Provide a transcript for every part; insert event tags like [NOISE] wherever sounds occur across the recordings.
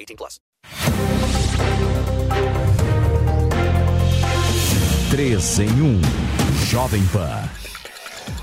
18 plus. 3 em 1. Jovem Pan.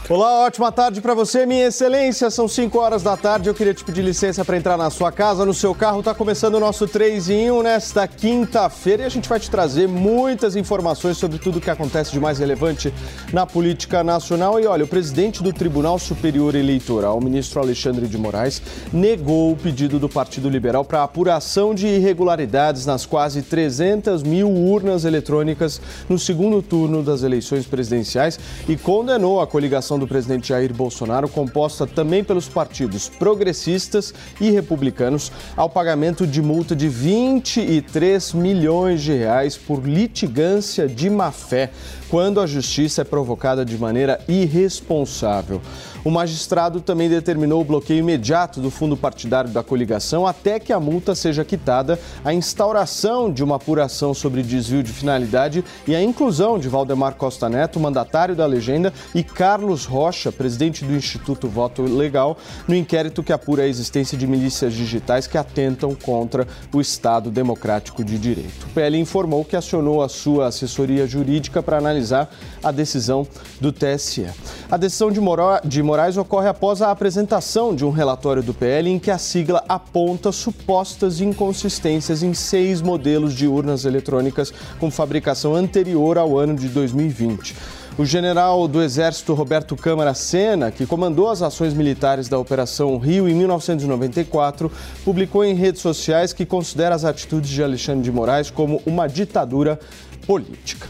Olá, ótima tarde para você, minha excelência. São 5 horas da tarde. Eu queria te pedir licença para entrar na sua casa, no seu carro. Está começando o nosso 3 em 1 nesta quinta-feira e a gente vai te trazer muitas informações sobre tudo o que acontece de mais relevante na política nacional. E olha, o presidente do Tribunal Superior Eleitoral, o ministro Alexandre de Moraes, negou o pedido do Partido Liberal para apuração de irregularidades nas quase 300 mil urnas eletrônicas no segundo turno das eleições presidenciais e condenou a coligação do presidente Jair Bolsonaro, composta também pelos partidos progressistas e republicanos, ao pagamento de multa de 23 milhões de reais por litigância de má-fé, quando a justiça é provocada de maneira irresponsável. O magistrado também determinou o bloqueio imediato do fundo partidário da coligação até que a multa seja quitada, a instauração de uma apuração sobre desvio de finalidade e a inclusão de Valdemar Costa Neto, mandatário da legenda, e Carlos Rocha, presidente do Instituto Voto Legal, no inquérito que apura a existência de milícias digitais que atentam contra o Estado Democrático de Direito. O PL informou que acionou a sua assessoria jurídica para analisar a decisão do TSE. A decisão de, Moro... de Moraes ocorre após a apresentação de um relatório do PL em que a sigla aponta supostas inconsistências em seis modelos de urnas eletrônicas com fabricação anterior ao ano de 2020. O general do Exército Roberto Câmara Sena, que comandou as ações militares da Operação Rio em 1994, publicou em redes sociais que considera as atitudes de Alexandre de Moraes como uma ditadura política.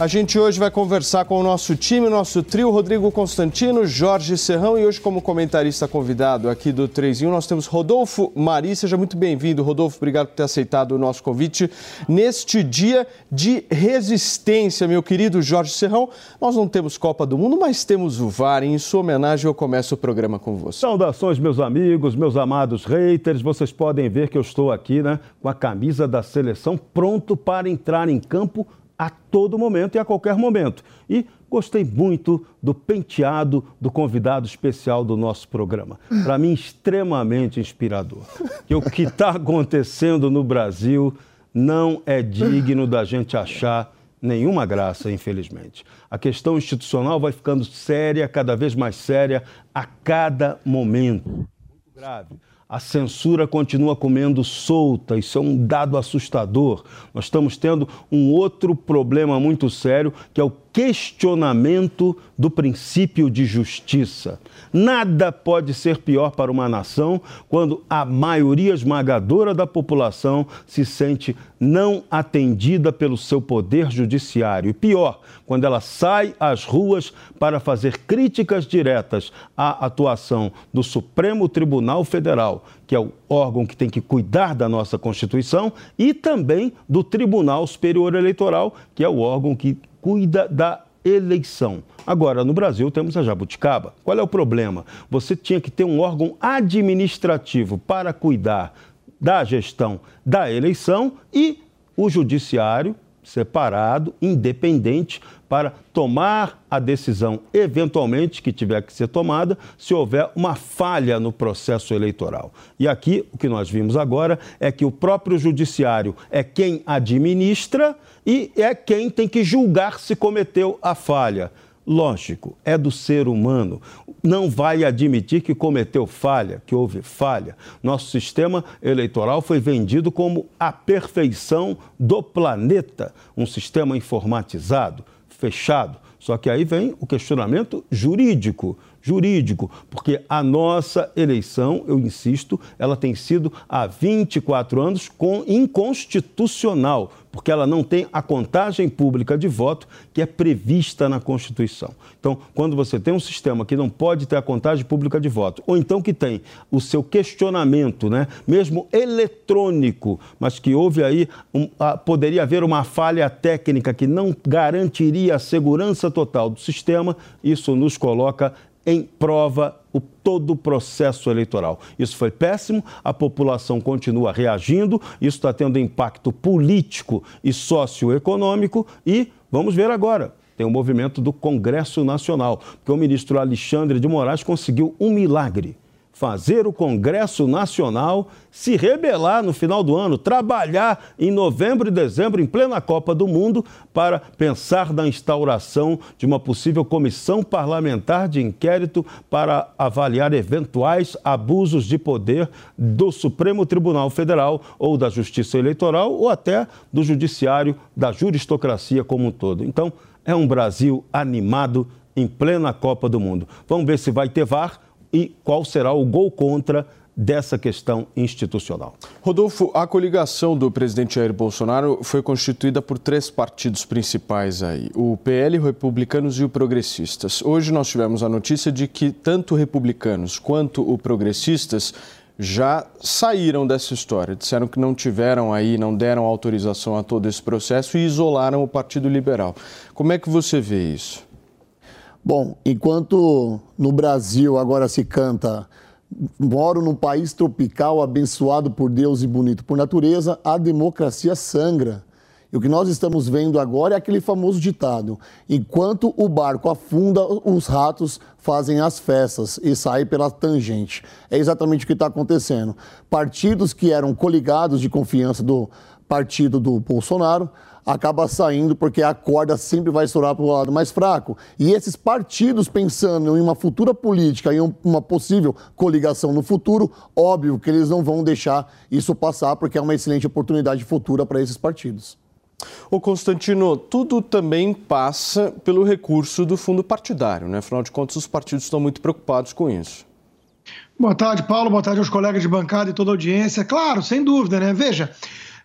A gente hoje vai conversar com o nosso time, nosso trio, Rodrigo Constantino, Jorge Serrão e hoje como comentarista convidado aqui do 3 em 1 nós temos Rodolfo Mari. Seja muito bem-vindo, Rodolfo. Obrigado por ter aceitado o nosso convite. Neste dia de resistência, meu querido Jorge Serrão, nós não temos Copa do Mundo, mas temos o VAR. Em sua homenagem, eu começo o programa com você. Saudações, meus amigos, meus amados haters. Vocês podem ver que eu estou aqui né, com a camisa da seleção pronto para entrar em campo a todo momento e a qualquer momento. E gostei muito do penteado do convidado especial do nosso programa. Para mim, extremamente inspirador. Que o que está acontecendo no Brasil não é digno da gente achar nenhuma graça, infelizmente. A questão institucional vai ficando séria, cada vez mais séria, a cada momento. Muito grave a censura continua comendo solta, isso é um dado assustador. Nós estamos tendo um outro problema muito sério, que é o questionamento do princípio de justiça. Nada pode ser pior para uma nação quando a maioria esmagadora da população se sente não atendida pelo seu poder judiciário. E pior, quando ela sai às ruas para fazer críticas diretas à atuação do Supremo Tribunal Federal, que é o órgão que tem que cuidar da nossa Constituição, e também do Tribunal Superior Eleitoral, que é o órgão que cuida da eleição. Agora, no Brasil, temos a jabuticaba. Qual é o problema? Você tinha que ter um órgão administrativo para cuidar da gestão da eleição e o judiciário separado, independente, para tomar a decisão, eventualmente, que tiver que ser tomada, se houver uma falha no processo eleitoral. E aqui, o que nós vimos agora é que o próprio judiciário é quem administra e é quem tem que julgar se cometeu a falha. Lógico, é do ser humano. Não vai admitir que cometeu falha, que houve falha. Nosso sistema eleitoral foi vendido como a perfeição do planeta, um sistema informatizado, fechado. Só que aí vem o questionamento jurídico jurídico, porque a nossa eleição, eu insisto, ela tem sido há 24 anos inconstitucional, porque ela não tem a contagem pública de voto que é prevista na Constituição. Então, quando você tem um sistema que não pode ter a contagem pública de voto, ou então que tem o seu questionamento, né, mesmo eletrônico, mas que houve aí, um, a, poderia haver uma falha técnica que não garantiria a segurança total do sistema, isso nos coloca em prova o, todo o processo eleitoral. Isso foi péssimo, a população continua reagindo, isso está tendo impacto político e socioeconômico e vamos ver agora. Tem o um movimento do Congresso Nacional, porque o ministro Alexandre de Moraes conseguiu um milagre fazer o Congresso Nacional se rebelar no final do ano, trabalhar em novembro e dezembro, em plena Copa do Mundo, para pensar na instauração de uma possível comissão parlamentar de inquérito para avaliar eventuais abusos de poder do Supremo Tribunal Federal ou da Justiça Eleitoral ou até do Judiciário, da juristocracia como um todo. Então, é um Brasil animado em plena Copa do Mundo. Vamos ver se vai ter VAR e qual será o gol contra dessa questão institucional. Rodolfo, a coligação do presidente Jair Bolsonaro foi constituída por três partidos principais aí, o PL, Republicanos e o Progressistas. Hoje nós tivemos a notícia de que tanto Republicanos quanto o Progressistas já saíram dessa história, disseram que não tiveram aí, não deram autorização a todo esse processo e isolaram o Partido Liberal. Como é que você vê isso? Bom, enquanto no Brasil agora se canta moro num país tropical abençoado por Deus e bonito por natureza, a democracia sangra. E o que nós estamos vendo agora é aquele famoso ditado: enquanto o barco afunda, os ratos fazem as festas e saem pela tangente. É exatamente o que está acontecendo. Partidos que eram coligados de confiança do partido do Bolsonaro acaba saindo porque a corda sempre vai estourar para o lado mais fraco. E esses partidos pensando em uma futura política, em uma possível coligação no futuro, óbvio que eles não vão deixar isso passar porque é uma excelente oportunidade futura para esses partidos. O Constantino, tudo também passa pelo recurso do fundo partidário, né? Afinal de contas, os partidos estão muito preocupados com isso. Boa tarde, Paulo. Boa tarde aos colegas de bancada e toda a audiência. Claro, sem dúvida, né? Veja,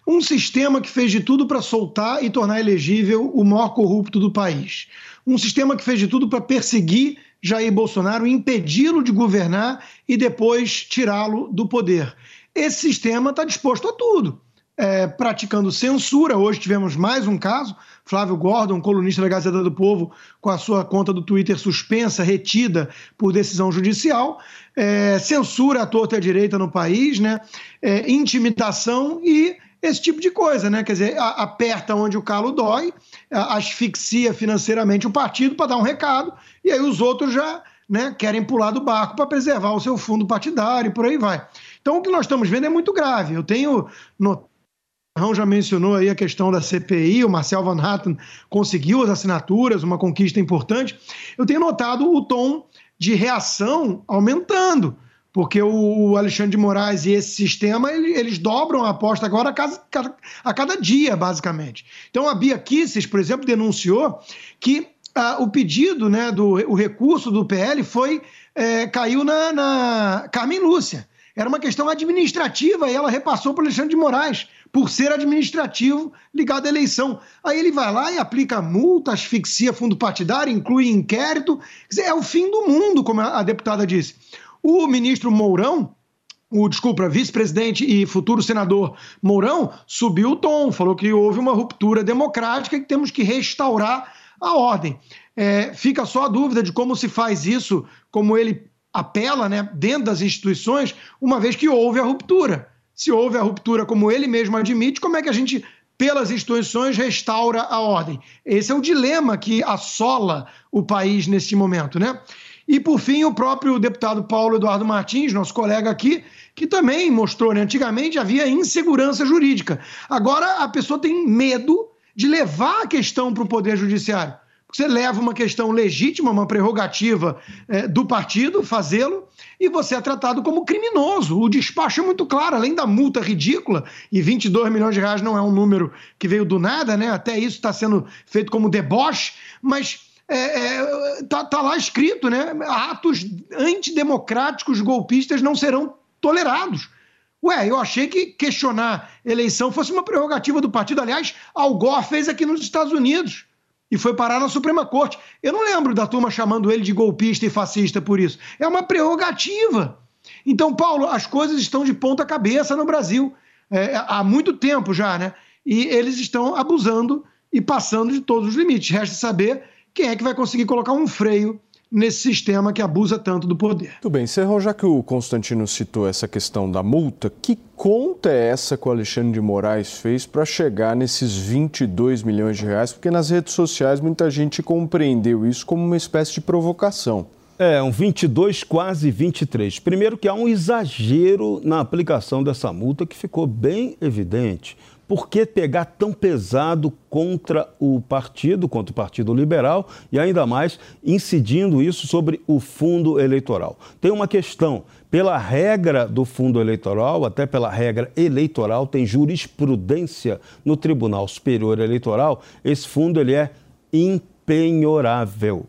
um sistema que fez de tudo para soltar e tornar elegível o maior corrupto do país. Um sistema que fez de tudo para perseguir Jair Bolsonaro, impedi-lo de governar e depois tirá-lo do poder. Esse sistema está disposto a tudo. É, praticando censura. Hoje tivemos mais um caso. Flávio Gordon, colunista da Gazeta do Povo, com a sua conta do Twitter suspensa, retida por decisão judicial. É, censura à torta e à direita no país, né? É, intimidação e esse tipo de coisa, né? Quer dizer, aperta onde o calo dói, asfixia financeiramente o partido para dar um recado, e aí os outros já né, querem pular do barco para preservar o seu fundo partidário e por aí vai. Então o que nós estamos vendo é muito grave. Eu tenho notado. Rão já mencionou aí a questão da CPI, o Marcel Van Hatten conseguiu as assinaturas, uma conquista importante. Eu tenho notado o tom de reação aumentando porque o Alexandre de Moraes e esse sistema, eles dobram a aposta agora a cada, a cada dia, basicamente. Então, a Bia Kisses, por exemplo, denunciou que ah, o pedido, né, do, o recurso do PL foi, é, caiu na, na Carmen Lúcia. Era uma questão administrativa e ela repassou para o Alexandre de Moraes, por ser administrativo ligado à eleição. Aí ele vai lá e aplica multa, asfixia fundo partidário, inclui inquérito. é o fim do mundo, como a deputada disse. O ministro Mourão, o desculpa, vice-presidente e futuro senador Mourão, subiu o tom, falou que houve uma ruptura democrática e que temos que restaurar a ordem. É, fica só a dúvida de como se faz isso, como ele apela né, dentro das instituições, uma vez que houve a ruptura. Se houve a ruptura, como ele mesmo admite, como é que a gente, pelas instituições, restaura a ordem? Esse é o dilema que assola o país neste momento, né? E, por fim, o próprio deputado Paulo Eduardo Martins, nosso colega aqui, que também mostrou, né? antigamente havia insegurança jurídica. Agora a pessoa tem medo de levar a questão para o Poder Judiciário. você leva uma questão legítima, uma prerrogativa é, do partido fazê-lo, e você é tratado como criminoso. O despacho é muito claro, além da multa ridícula, e 22 milhões de reais não é um número que veio do nada, né? Até isso está sendo feito como deboche, mas é, é, tá, tá, lá escrito, né? Atos antidemocráticos golpistas não serão tolerados. Ué, eu achei que questionar eleição fosse uma prerrogativa do partido. Aliás, Al Gore fez aqui nos Estados Unidos e foi parar na Suprema Corte. Eu não lembro da turma chamando ele de golpista e fascista por isso. É uma prerrogativa. Então, Paulo, as coisas estão de ponta cabeça no Brasil é, há muito tempo já, né? E eles estão abusando e passando de todos os limites. Resta saber quem é que vai conseguir colocar um freio nesse sistema que abusa tanto do poder. Tudo bem, Serrão, já que o Constantino citou essa questão da multa, que conta é essa que o Alexandre de Moraes fez para chegar nesses 22 milhões de reais? Porque nas redes sociais muita gente compreendeu isso como uma espécie de provocação. É, um 22, quase 23. Primeiro que há um exagero na aplicação dessa multa que ficou bem evidente. Por que pegar tão pesado contra o partido, contra o Partido Liberal, e ainda mais incidindo isso sobre o fundo eleitoral? Tem uma questão. Pela regra do fundo eleitoral, até pela regra eleitoral, tem jurisprudência no Tribunal Superior Eleitoral, esse fundo ele é impenhorável.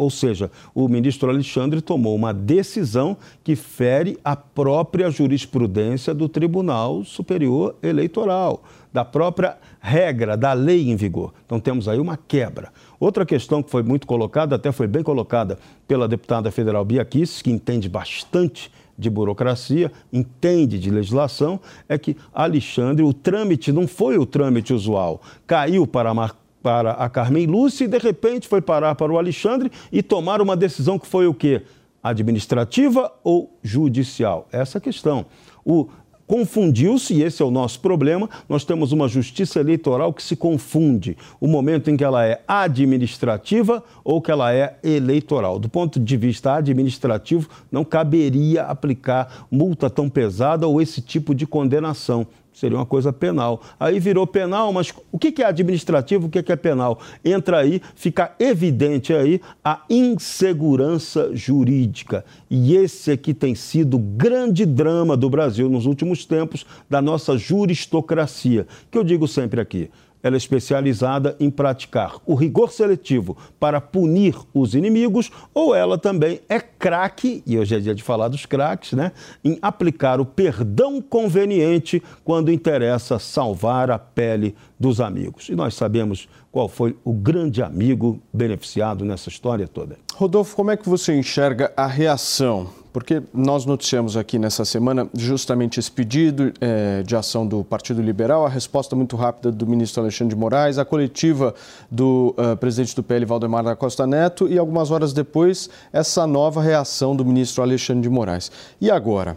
Ou seja, o ministro Alexandre tomou uma decisão que fere a própria jurisprudência do Tribunal Superior Eleitoral, da própria regra, da lei em vigor. Então temos aí uma quebra. Outra questão que foi muito colocada, até foi bem colocada pela deputada federal Bia Kicis, que entende bastante de burocracia, entende de legislação, é que Alexandre, o trâmite não foi o trâmite usual. Caiu para Mar para a Carmen Lúcia e de repente foi parar para o Alexandre e tomar uma decisão que foi o quê? Administrativa ou judicial? Essa é questão. O confundiu-se, e esse é o nosso problema. Nós temos uma justiça eleitoral que se confunde o momento em que ela é administrativa ou que ela é eleitoral. Do ponto de vista administrativo, não caberia aplicar multa tão pesada ou esse tipo de condenação seria uma coisa penal. Aí virou penal, mas o que é administrativo, o que é penal? Entra aí, fica evidente aí a insegurança jurídica. E esse aqui tem sido o grande drama do Brasil nos últimos tempos, da nossa juristocracia, que eu digo sempre aqui ela é especializada em praticar o rigor seletivo para punir os inimigos, ou ela também é craque, e hoje é dia de falar dos craques, né? Em aplicar o perdão conveniente quando interessa salvar a pele dos amigos. E nós sabemos qual foi o grande amigo beneficiado nessa história toda. Rodolfo, como é que você enxerga a reação porque nós noticiamos aqui nessa semana justamente esse pedido é, de ação do Partido Liberal, a resposta muito rápida do ministro Alexandre de Moraes, a coletiva do uh, presidente do PL, Valdemar da Costa Neto, e algumas horas depois, essa nova reação do ministro Alexandre de Moraes. E agora?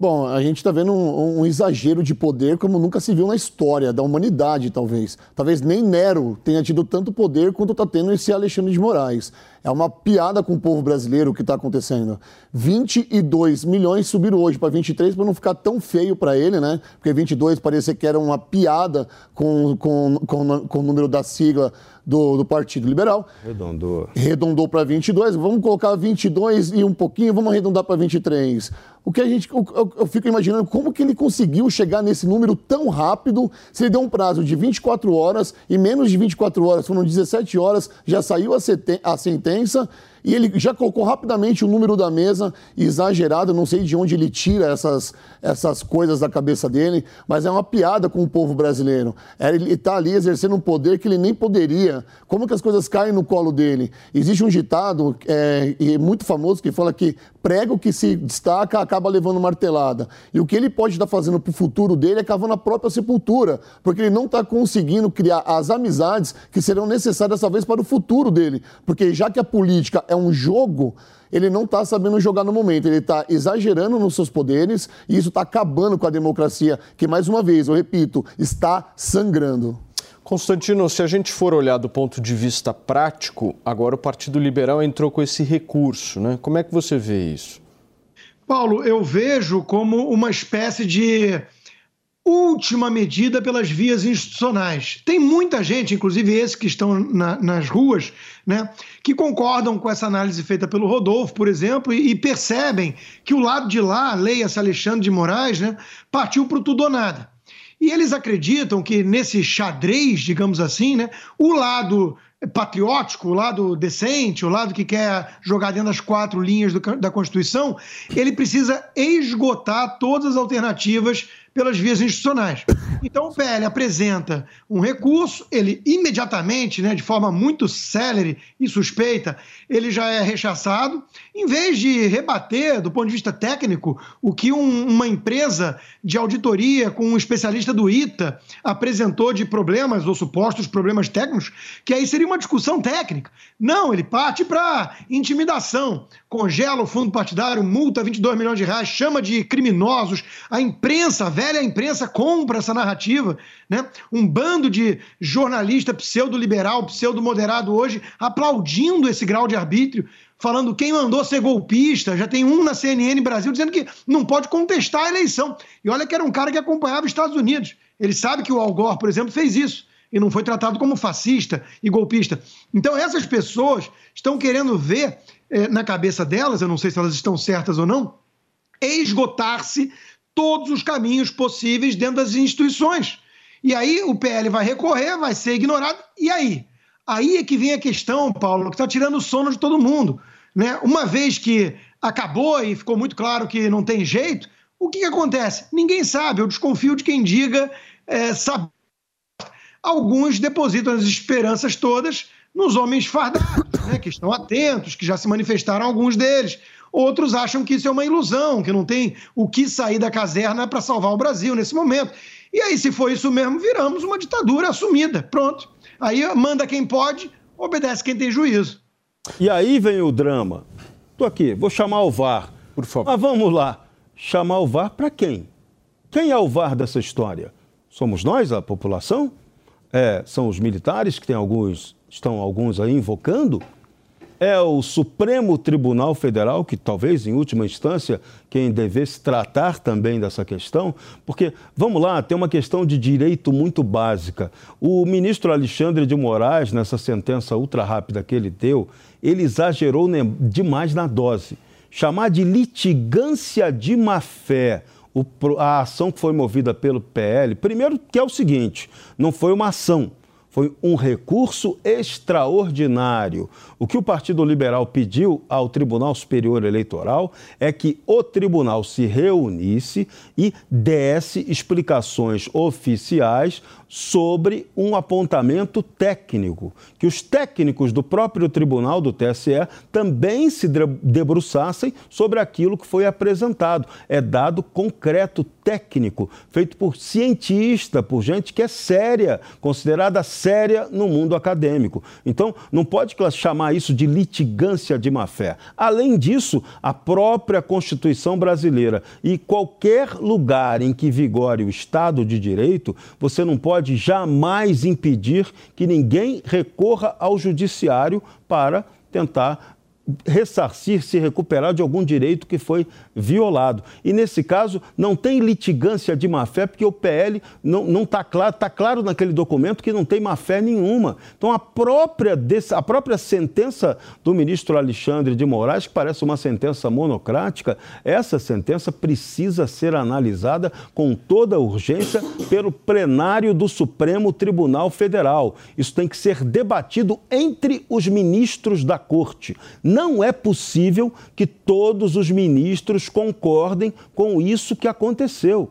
Bom, a gente está vendo um, um, exagero de poder como nunca se viu na história da humanidade, talvez. Talvez nem Nero tenha tido tanto poder quanto está tendo esse Alexandre de Moraes. É uma piada com o povo brasileiro o que está acontecendo. 22 milhões subiram hoje para 23 para não ficar tão feio para ele, né? Porque 22 parecia que era uma piada com, com, com, com o número da sigla do, do Partido Liberal. Redondou. Redondou para 22. Vamos colocar 22 e um pouquinho, vamos arredondar para 23. O que a gente, eu, eu, fico imaginando como que ele conseguiu chegar nesse número tão rápido, se ele deu um prazo de 24 horas e menos de 24 horas, foram 17 horas, já saiu a, a sentença intensa e ele já colocou rapidamente o número da mesa, exagerado, não sei de onde ele tira essas, essas coisas da cabeça dele, mas é uma piada com o povo brasileiro. É, ele está ali exercendo um poder que ele nem poderia. Como que as coisas caem no colo dele? Existe um ditado é, muito famoso que fala que prego que se destaca acaba levando martelada. E o que ele pode estar fazendo para o futuro dele é cavando a própria sepultura, porque ele não está conseguindo criar as amizades que serão necessárias dessa vez para o futuro dele. Porque já que a política é jogo, ele não está sabendo jogar no momento, ele está exagerando nos seus poderes e isso está acabando com a democracia, que, mais uma vez, eu repito, está sangrando. Constantino, se a gente for olhar do ponto de vista prático, agora o Partido Liberal entrou com esse recurso, né? Como é que você vê isso? Paulo, eu vejo como uma espécie de última medida pelas vias institucionais. Tem muita gente, inclusive esses que estão na, nas ruas, né, que concordam com essa análise feita pelo Rodolfo, por exemplo, e, e percebem que o lado de lá, leia-se Alexandre de Moraes, né, partiu para o tudo ou nada. E eles acreditam que nesse xadrez, digamos assim, né, o lado patriótico, o lado decente, o lado que quer jogar dentro das quatro linhas do, da Constituição, ele precisa esgotar todas as alternativas pelas vias institucionais. Então o PL apresenta um recurso, ele imediatamente, né, de forma muito célere e suspeita, ele já é rechaçado. Em vez de rebater, do ponto de vista técnico, o que um, uma empresa de auditoria com um especialista do ITA apresentou de problemas ou supostos problemas técnicos, que aí seria uma discussão técnica. Não, ele parte para intimidação, congela o fundo partidário, multa 22 milhões de reais, chama de criminosos, a imprensa, velha velha imprensa compra essa narrativa, né? Um bando de jornalista pseudo-liberal, pseudo-moderado hoje aplaudindo esse grau de arbítrio, falando quem mandou ser golpista. Já tem um na CNN Brasil dizendo que não pode contestar a eleição. E olha que era um cara que acompanhava os Estados Unidos. Ele sabe que o Al Gore, por exemplo, fez isso e não foi tratado como fascista e golpista. Então, essas pessoas estão querendo ver eh, na cabeça delas, eu não sei se elas estão certas ou não, esgotar-se todos os caminhos possíveis dentro das instituições. E aí o PL vai recorrer, vai ser ignorado. E aí? Aí é que vem a questão, Paulo, que está tirando o sono de todo mundo. Né? Uma vez que acabou e ficou muito claro que não tem jeito, o que, que acontece? Ninguém sabe. Eu desconfio de quem diga é, sabe. Alguns depositam as esperanças todas nos homens fardados, né, que estão atentos, que já se manifestaram alguns deles. Outros acham que isso é uma ilusão, que não tem o que sair da caserna para salvar o Brasil nesse momento. E aí, se for isso mesmo, viramos uma ditadura assumida. Pronto. Aí manda quem pode, obedece quem tem juízo. E aí vem o drama. Estou aqui, vou chamar o VAR. Por favor. Mas vamos lá. Chamar o VAR para quem? Quem é o VAR dessa história? Somos nós, a população? É, são os militares que tem alguns, estão alguns aí invocando? É o Supremo Tribunal Federal, que talvez em última instância quem devesse tratar também dessa questão, porque, vamos lá, tem uma questão de direito muito básica. O ministro Alexandre de Moraes, nessa sentença ultra rápida que ele deu, ele exagerou demais na dose. Chamar de litigância de má-fé a ação que foi movida pelo PL, primeiro que é o seguinte, não foi uma ação, foi um recurso extraordinário. O que o Partido Liberal pediu ao Tribunal Superior Eleitoral é que o tribunal se reunisse e desse explicações oficiais sobre um apontamento técnico, que os técnicos do próprio tribunal do TSE também se debruçassem sobre aquilo que foi apresentado. É dado concreto, técnico, feito por cientista, por gente que é séria, considerada séria no mundo acadêmico. Então, não pode chamar isso de litigância de má-fé. Além disso, a própria Constituição brasileira e qualquer lugar em que vigore o Estado de Direito, você não pode pode jamais impedir que ninguém recorra ao judiciário para tentar ressarcir, se recuperar de algum direito que foi violado. E nesse caso, não tem litigância de má-fé, porque o PL não está claro, está claro naquele documento que não tem má-fé nenhuma. Então, a própria, a própria sentença do ministro Alexandre de Moraes, que parece uma sentença monocrática, essa sentença precisa ser analisada com toda urgência pelo plenário do Supremo Tribunal Federal. Isso tem que ser debatido entre os ministros da Corte não é possível que todos os ministros concordem com isso que aconteceu.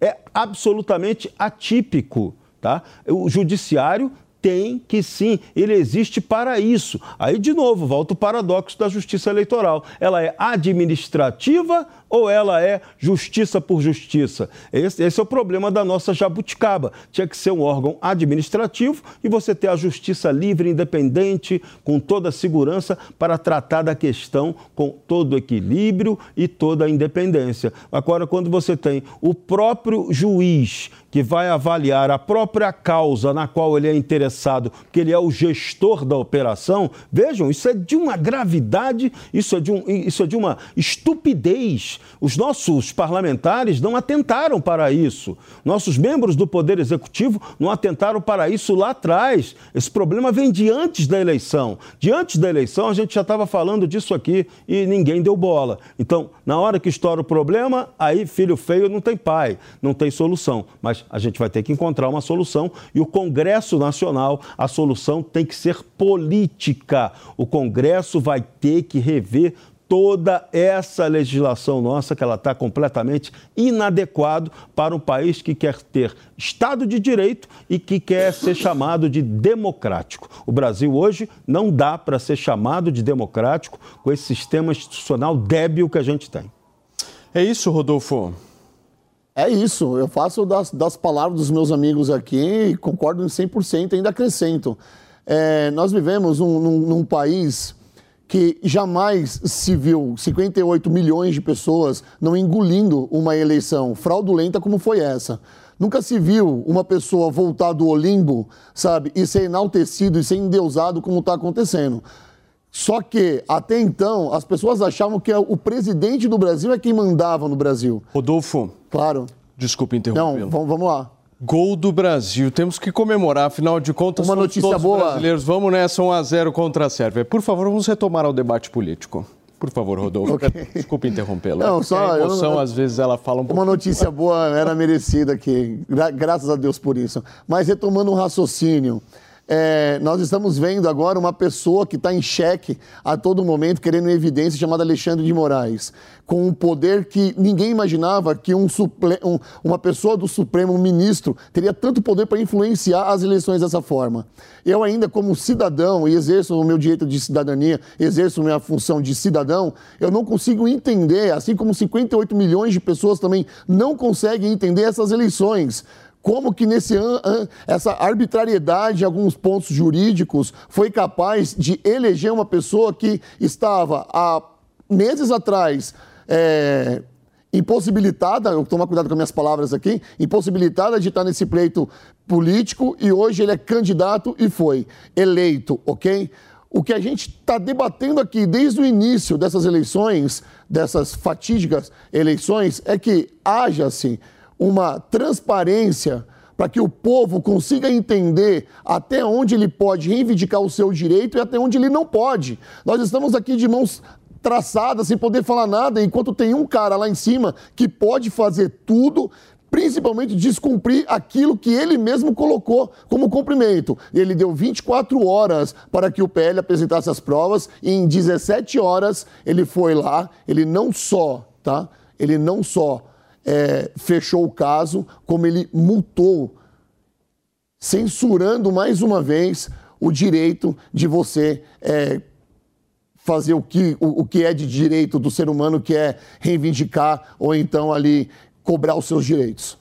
É absolutamente atípico. Tá? O judiciário tem que sim, ele existe para isso. Aí, de novo, volta o paradoxo da justiça eleitoral. Ela é administrativa ou ela é justiça por justiça? Esse, esse, é o problema da nossa jabuticaba. Tinha que ser um órgão administrativo e você ter a justiça livre, independente, com toda a segurança para tratar da questão com todo o equilíbrio e toda a independência. Agora, quando você tem o próprio juiz que vai avaliar a própria causa na qual ele é interessado, que ele é o gestor da operação, vejam, isso é de uma gravidade, isso é de, um, isso é de uma estupidez. Os nossos parlamentares não atentaram para isso. Nossos membros do Poder Executivo não atentaram para isso lá atrás. Esse problema vem de antes da eleição. De antes da eleição, a gente já estava falando disso aqui e ninguém deu bola. Então, na hora que estoura o problema, aí filho feio não tem pai, não tem solução. Mas a gente vai ter que encontrar uma solução e o Congresso Nacional, a solução tem que ser política. O Congresso vai ter que rever toda essa legislação nossa, que ela está completamente inadequado para um país que quer ter Estado de Direito e que quer ser chamado de democrático. O Brasil hoje não dá para ser chamado de democrático com esse sistema institucional débil que a gente tem. É isso, Rodolfo? É isso, eu faço das, das palavras dos meus amigos aqui concordo em 100%, ainda acrescento. É, nós vivemos um, num, num país que jamais se viu 58 milhões de pessoas não engolindo uma eleição fraudulenta como foi essa. Nunca se viu uma pessoa voltar do Olimpo, sabe, e ser enaltecido e ser endeusado como está acontecendo. Só que, até então, as pessoas achavam que o presidente do Brasil é quem mandava no Brasil. Rodolfo. Claro. Desculpa interromper. Não, vamos lá. Gol do Brasil. Temos que comemorar, afinal de contas, uma notícia todos boa. brasileiros. Vamos nessa 1 a 0 contra a Sérvia. Por favor, vamos retomar ao debate político. Por favor, Rodolfo. Okay. Desculpa interrompê-la. Não, só a emoção, eu, às vezes, ela fala um pouco. Uma notícia boa era merecida aqui. Gra graças a Deus por isso. Mas retomando um raciocínio. É, nós estamos vendo agora uma pessoa que está em xeque a todo momento, querendo evidência, chamada Alexandre de Moraes, com um poder que ninguém imaginava que um, um, uma pessoa do Supremo, um ministro, teria tanto poder para influenciar as eleições dessa forma. Eu ainda, como cidadão, e exerço o meu direito de cidadania, exerço minha função de cidadão, eu não consigo entender, assim como 58 milhões de pessoas também não conseguem entender essas eleições como que nesse essa arbitrariedade em alguns pontos jurídicos foi capaz de eleger uma pessoa que estava há meses atrás é, impossibilitada, eu tomar cuidado com as minhas palavras aqui, impossibilitada de estar nesse pleito político e hoje ele é candidato e foi eleito, ok? O que a gente está debatendo aqui desde o início dessas eleições, dessas fatídicas eleições, é que haja-se uma transparência para que o povo consiga entender até onde ele pode reivindicar o seu direito e até onde ele não pode. Nós estamos aqui de mãos traçadas, sem poder falar nada, enquanto tem um cara lá em cima que pode fazer tudo, principalmente descumprir aquilo que ele mesmo colocou como cumprimento. Ele deu 24 horas para que o PL apresentasse as provas e em 17 horas ele foi lá, ele não só, tá? Ele não só é, fechou o caso, como ele multou, censurando mais uma vez o direito de você é, fazer o que, o, o que é de direito do ser humano, que é reivindicar ou então ali cobrar os seus direitos.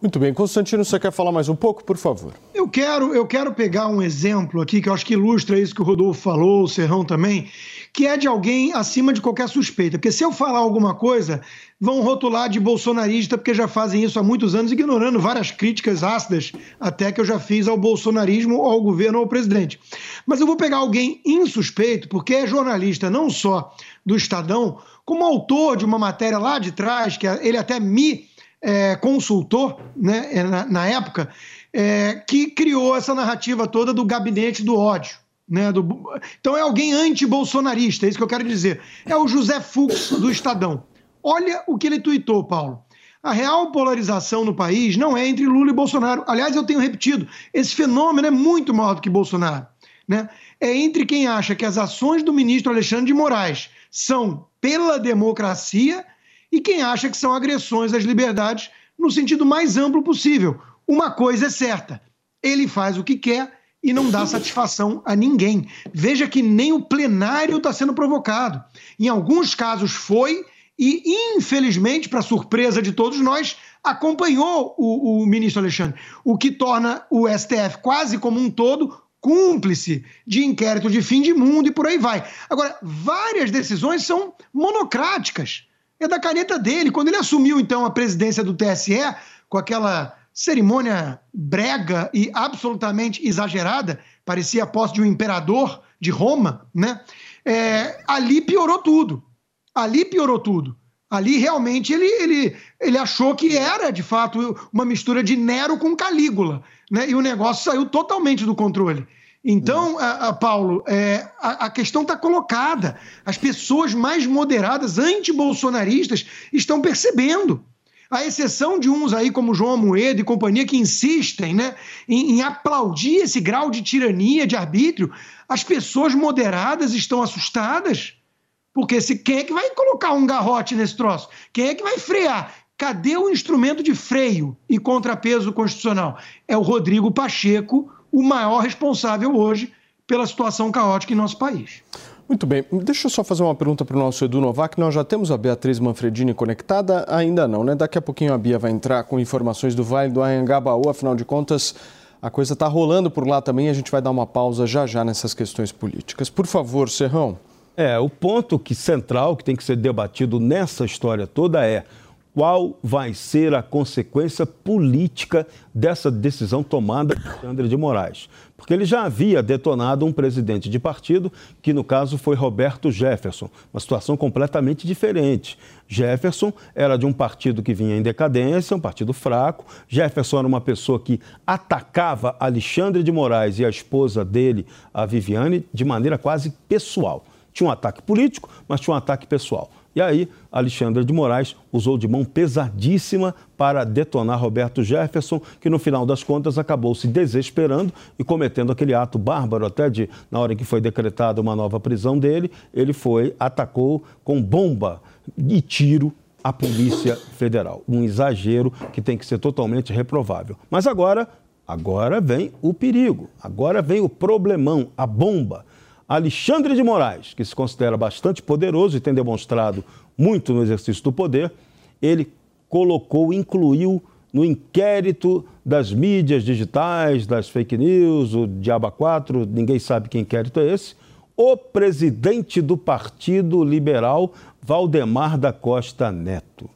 Muito bem. Constantino, você quer falar mais um pouco, por favor? Eu quero, eu quero pegar um exemplo aqui que eu acho que ilustra isso que o Rodolfo falou, o Serrão também, que é de alguém acima de qualquer suspeita. Porque se eu falar alguma coisa, vão rotular de bolsonarista, porque já fazem isso há muitos anos, ignorando várias críticas ácidas, até que eu já fiz ao bolsonarismo, ao governo, ao presidente. Mas eu vou pegar alguém insuspeito, porque é jornalista não só do Estadão, como autor de uma matéria lá de trás, que ele até me é, consultou né, na, na época, é, que criou essa narrativa toda do gabinete do ódio. Né, do... Então é alguém anti-bolsonarista, é isso que eu quero dizer. É o José Fux do Estadão. Olha o que ele tuitou, Paulo. A real polarização no país não é entre Lula e Bolsonaro. Aliás, eu tenho repetido, esse fenômeno é muito maior do que Bolsonaro. Né? É entre quem acha que as ações do ministro Alexandre de Moraes são pela democracia e quem acha que são agressões às liberdades no sentido mais amplo possível. Uma coisa é certa: ele faz o que quer e não dá satisfação a ninguém. Veja que nem o plenário está sendo provocado. Em alguns casos foi, e infelizmente, para surpresa de todos nós, acompanhou o, o ministro Alexandre, o que torna o STF quase como um todo cúmplice de inquérito de fim de mundo e por aí vai. Agora, várias decisões são monocráticas. É da caneta dele. Quando ele assumiu, então, a presidência do TSE, com aquela cerimônia brega e absolutamente exagerada, parecia a posse de um imperador de Roma, né? É, ali piorou tudo. Ali piorou tudo. Ali realmente ele, ele, ele achou que era de fato uma mistura de Nero com Calígula, né? E o negócio saiu totalmente do controle. Então, a, a Paulo, é, a, a, questão está colocada. As pessoas mais moderadas, anti-bolsonaristas, estão percebendo. A exceção de uns aí, como João Amoedo e companhia, que insistem né, em, em aplaudir esse grau de tirania, de arbítrio, as pessoas moderadas estão assustadas. Porque se, quem é que vai colocar um garrote nesse troço? Quem é que vai frear? Cadê o instrumento de freio e contrapeso constitucional? É o Rodrigo Pacheco, o maior responsável hoje pela situação caótica em nosso país. Muito bem, deixa eu só fazer uma pergunta para o nosso Edu Novak. Nós já temos a Beatriz Manfredini conectada? Ainda não, né? Daqui a pouquinho a Bia vai entrar com informações do Vale do Anhangabaú, afinal de contas, a coisa está rolando por lá também e a gente vai dar uma pausa já já nessas questões políticas. Por favor, Serrão. É, o ponto que central que tem que ser debatido nessa história toda é qual vai ser a consequência política dessa decisão tomada por Alexandre de Moraes. Porque ele já havia detonado um presidente de partido, que no caso foi Roberto Jefferson, uma situação completamente diferente. Jefferson era de um partido que vinha em decadência, um partido fraco. Jefferson era uma pessoa que atacava Alexandre de Moraes e a esposa dele, a Viviane, de maneira quase pessoal. Tinha um ataque político, mas tinha um ataque pessoal. E aí, Alexandre de Moraes usou de mão pesadíssima para detonar Roberto Jefferson, que no final das contas acabou se desesperando e cometendo aquele ato bárbaro, até de, na hora em que foi decretada uma nova prisão dele, ele foi, atacou com bomba e tiro a Polícia Federal. Um exagero que tem que ser totalmente reprovável. Mas agora, agora vem o perigo, agora vem o problemão, a bomba. Alexandre de Moraes, que se considera bastante poderoso e tem demonstrado muito no exercício do poder, ele colocou, incluiu no inquérito das mídias digitais, das fake news, o Diaba 4, ninguém sabe que inquérito é esse, o presidente do Partido Liberal, Valdemar da Costa Neto.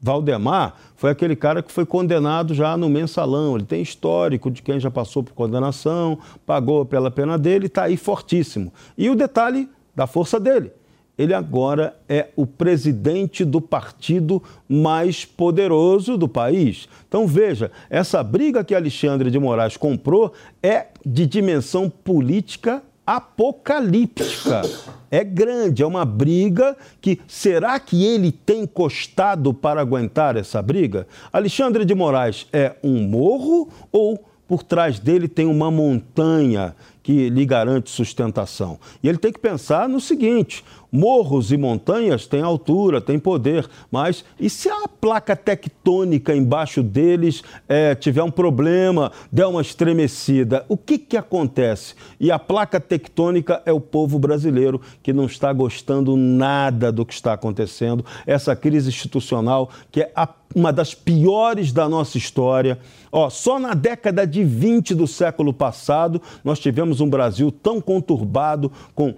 Valdemar foi aquele cara que foi condenado já no mensalão. Ele tem histórico de quem já passou por condenação, pagou pela pena dele, está aí fortíssimo. E o detalhe da força dele: ele agora é o presidente do partido mais poderoso do país. Então veja, essa briga que Alexandre de Moraes comprou é de dimensão política apocalíptica. É grande, é uma briga que será que ele tem costado para aguentar essa briga? Alexandre de Moraes é um morro ou por trás dele tem uma montanha que lhe garante sustentação? E ele tem que pensar no seguinte: Morros e montanhas têm altura, têm poder, mas e se a placa tectônica embaixo deles é, tiver um problema, der uma estremecida, o que, que acontece? E a placa tectônica é o povo brasileiro que não está gostando nada do que está acontecendo, essa crise institucional que é a uma das piores da nossa história. Ó, só na década de 20 do século passado nós tivemos um Brasil tão conturbado, com,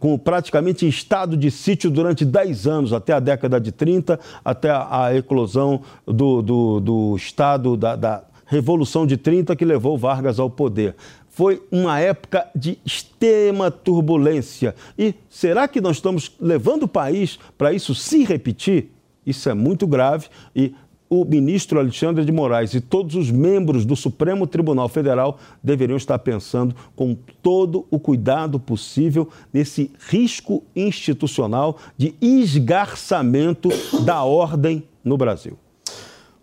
com, praticamente estado de sítio durante 10 anos, até a década de 30, até a, a eclosão do, do, do Estado, da, da Revolução de 30 que levou Vargas ao poder foi uma época de extrema turbulência. E será que nós estamos levando o país para isso se repetir? Isso é muito grave e o ministro Alexandre de Moraes e todos os membros do Supremo Tribunal Federal deveriam estar pensando com todo o cuidado possível nesse risco institucional de esgarçamento da ordem no Brasil.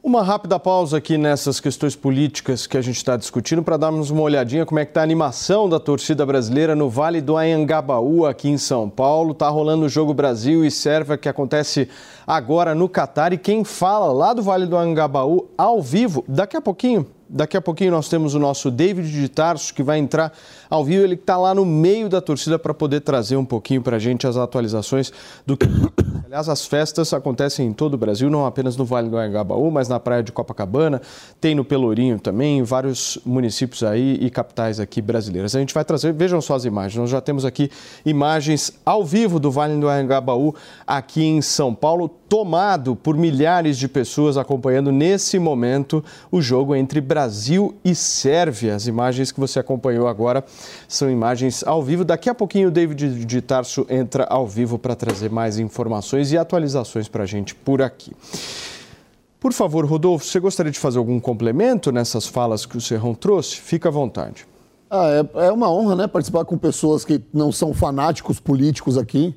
Uma rápida pausa aqui nessas questões políticas que a gente está discutindo para darmos uma olhadinha como é que está a animação da torcida brasileira no Vale do Anhangabaú, aqui em São Paulo. Está rolando o jogo Brasil e Sérvia que acontece agora no Catar. E quem fala lá do Vale do Anhangabaú ao vivo, daqui a pouquinho, Daqui a pouquinho nós temos o nosso David de Tarso, que vai entrar ao vivo. Ele está lá no meio da torcida para poder trazer um pouquinho para a gente as atualizações do que. Aliás, as festas acontecem em todo o Brasil, não apenas no Vale do Anhangabaú, mas na praia de Copacabana, tem no Pelourinho também, em vários municípios aí e capitais aqui brasileiras. A gente vai trazer, vejam só as imagens, nós já temos aqui imagens ao vivo do Vale do Anhangabaú aqui em São Paulo, tomado por milhares de pessoas acompanhando nesse momento o jogo entre Brasil e Sérvia. As imagens que você acompanhou agora são imagens ao vivo. Daqui a pouquinho o David de Tarso entra ao vivo para trazer mais informações e atualizações para a gente por aqui. Por favor, Rodolfo, você gostaria de fazer algum complemento nessas falas que o Serrão trouxe? Fica à vontade. Ah, é, é uma honra né, participar com pessoas que não são fanáticos políticos aqui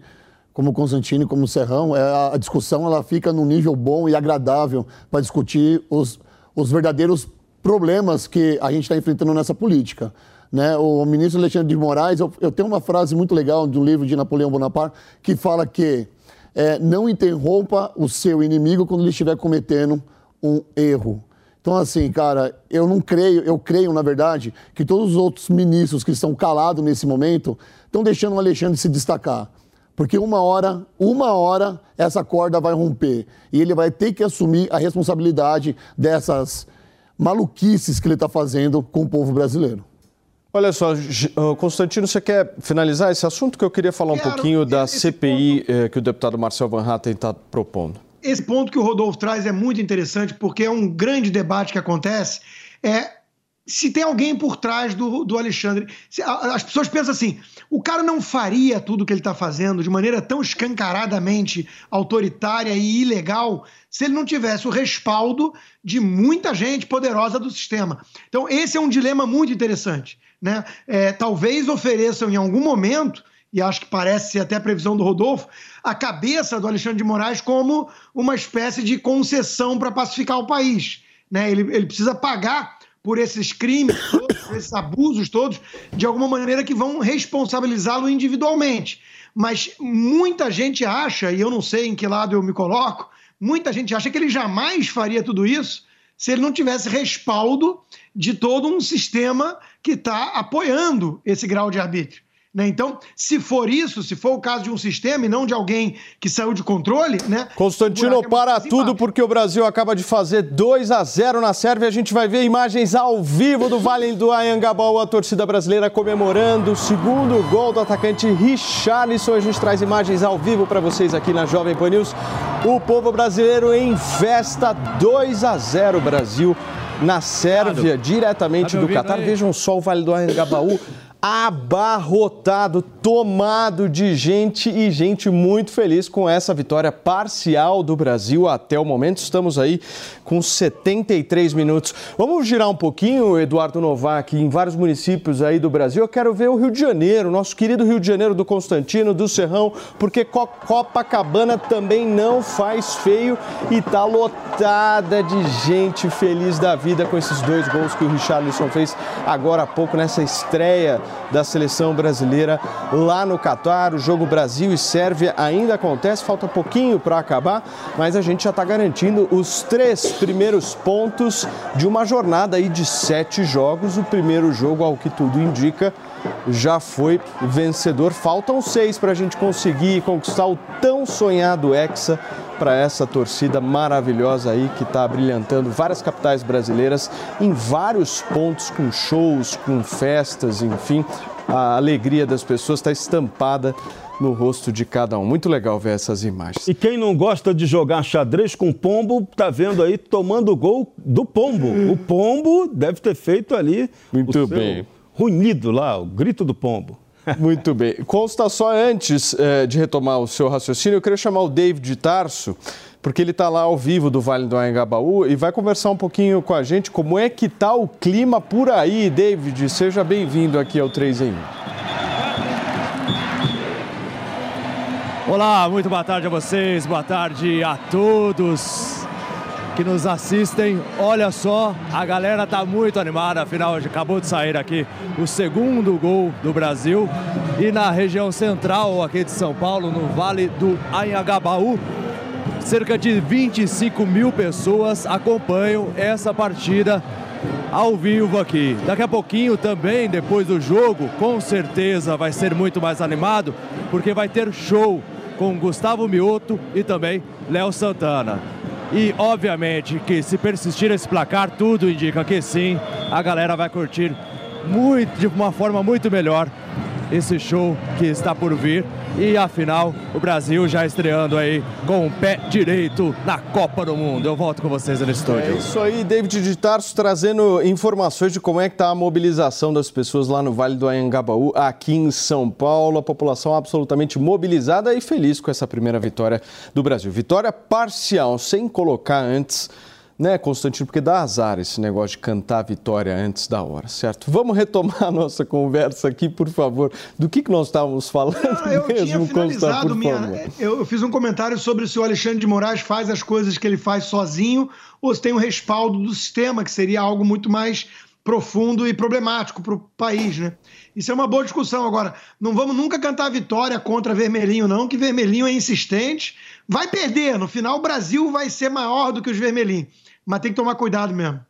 como Constantino, como o Serrão, é, a discussão ela fica num nível bom e agradável para discutir os, os verdadeiros problemas que a gente está enfrentando nessa política. Né? O ministro Alexandre de Moraes, eu, eu, tenho uma frase muito legal do livro de Napoleão Bonaparte que fala que é, não interrompa o seu inimigo quando ele estiver cometendo um erro. Então, assim, cara, eu não creio, eu creio, na verdade, que todos os outros ministros que estão calados nesse momento estão deixando o Alexandre se destacar. Porque uma hora, uma hora, essa corda vai romper. E ele vai ter que assumir a responsabilidade dessas maluquices que ele está fazendo com o povo brasileiro. Olha só, Constantino, você quer finalizar esse assunto que eu queria falar um Quero, pouquinho da CPI ponto, eh, que o deputado Marcel Van Hatten está propondo? Esse ponto que o Rodolfo traz é muito interessante porque é um grande debate que acontece. É se tem alguém por trás do, do Alexandre. As pessoas pensam assim: o cara não faria tudo que ele está fazendo de maneira tão escancaradamente autoritária e ilegal se ele não tivesse o respaldo de muita gente poderosa do sistema. Então, esse é um dilema muito interessante. Né? É, talvez ofereçam em algum momento. E acho que parece ser até a previsão do Rodolfo, a cabeça do Alexandre de Moraes como uma espécie de concessão para pacificar o país. Né? Ele, ele precisa pagar por esses crimes, todos, esses abusos todos, de alguma maneira que vão responsabilizá-lo individualmente. Mas muita gente acha, e eu não sei em que lado eu me coloco, muita gente acha que ele jamais faria tudo isso se ele não tivesse respaldo de todo um sistema que está apoiando esse grau de arbítrio. Né? Então, se for isso, se for o caso de um sistema e não de alguém que saiu de controle, né? Constantino, é para tudo porque o Brasil acaba de fazer 2 a 0 na Sérvia. A gente vai ver imagens ao vivo do Vale do Anhangabaú, a torcida brasileira comemorando o segundo gol do atacante Richarlison. A gente traz imagens ao vivo para vocês aqui na Jovem Pan News. O povo brasileiro em festa 2 a 0 Brasil na Sérvia, diretamente tá do Catar. Vejam só o Vale do Anhangabaú abarrotado, tomado de gente e gente muito feliz com essa vitória parcial do Brasil até o momento. Estamos aí com 73 minutos. Vamos girar um pouquinho, Eduardo Novak, em vários municípios aí do Brasil. Eu quero ver o Rio de Janeiro, nosso querido Rio de Janeiro do Constantino, do Serrão, porque Copacabana também não faz feio e tá lotada de gente feliz da vida com esses dois gols que o Richarlison fez agora há pouco nessa estreia da seleção brasileira lá no Catar. O jogo Brasil e Sérvia ainda acontece, falta pouquinho para acabar, mas a gente já está garantindo os três primeiros pontos de uma jornada aí de sete jogos. O primeiro jogo, ao que tudo indica, já foi vencedor. Faltam seis para a gente conseguir conquistar o tão sonhado Hexa para essa torcida maravilhosa aí que está brilhantando várias capitais brasileiras em vários pontos com shows, com festas, enfim. A alegria das pessoas está estampada no rosto de cada um. Muito legal ver essas imagens. E quem não gosta de jogar xadrez com pombo, tá vendo aí tomando gol do pombo. O pombo deve ter feito ali muito bem. Ruído lá, o grito do pombo. Muito bem. Consta só antes eh, de retomar o seu raciocínio, eu queria chamar o David Tarso, porque ele está lá ao vivo do Vale do Anhangabaú e vai conversar um pouquinho com a gente como é que está o clima por aí. David, seja bem-vindo aqui ao 3 em 1. Olá, muito boa tarde a vocês, boa tarde a todos que nos assistem. Olha só, a galera tá muito animada, afinal acabou de sair aqui o segundo gol do Brasil. E na região central aqui de São Paulo, no Vale do Anhangabaú, cerca de 25 mil pessoas acompanham essa partida ao vivo aqui. Daqui a pouquinho também, depois do jogo, com certeza vai ser muito mais animado, porque vai ter show com Gustavo Mioto e também Léo Santana. E obviamente que se persistir esse placar, tudo indica que sim, a galera vai curtir muito, de uma forma muito melhor esse show que está por vir. E afinal, o Brasil já estreando aí com o pé direito na Copa do Mundo. Eu volto com vocês no estúdio. É isso aí, David de Tarso trazendo informações de como é que está a mobilização das pessoas lá no Vale do Anhangabaú, aqui em São Paulo. A população absolutamente mobilizada e feliz com essa primeira vitória do Brasil. Vitória parcial, sem colocar antes né, Constantino? Porque dá azar esse negócio de cantar a vitória antes da hora, certo? Vamos retomar a nossa conversa aqui, por favor. Do que, que nós estávamos falando ah, eu mesmo, tinha finalizado minha... Eu fiz um comentário sobre se o Alexandre de Moraes faz as coisas que ele faz sozinho ou se tem um respaldo do sistema, que seria algo muito mais profundo e problemático para o país, né? Isso é uma boa discussão. Agora, não vamos nunca cantar a vitória contra Vermelhinho, não, que Vermelhinho é insistente. Vai perder. No final, o Brasil vai ser maior do que os Vermelhinhos mas tem que tomar cuidado mesmo.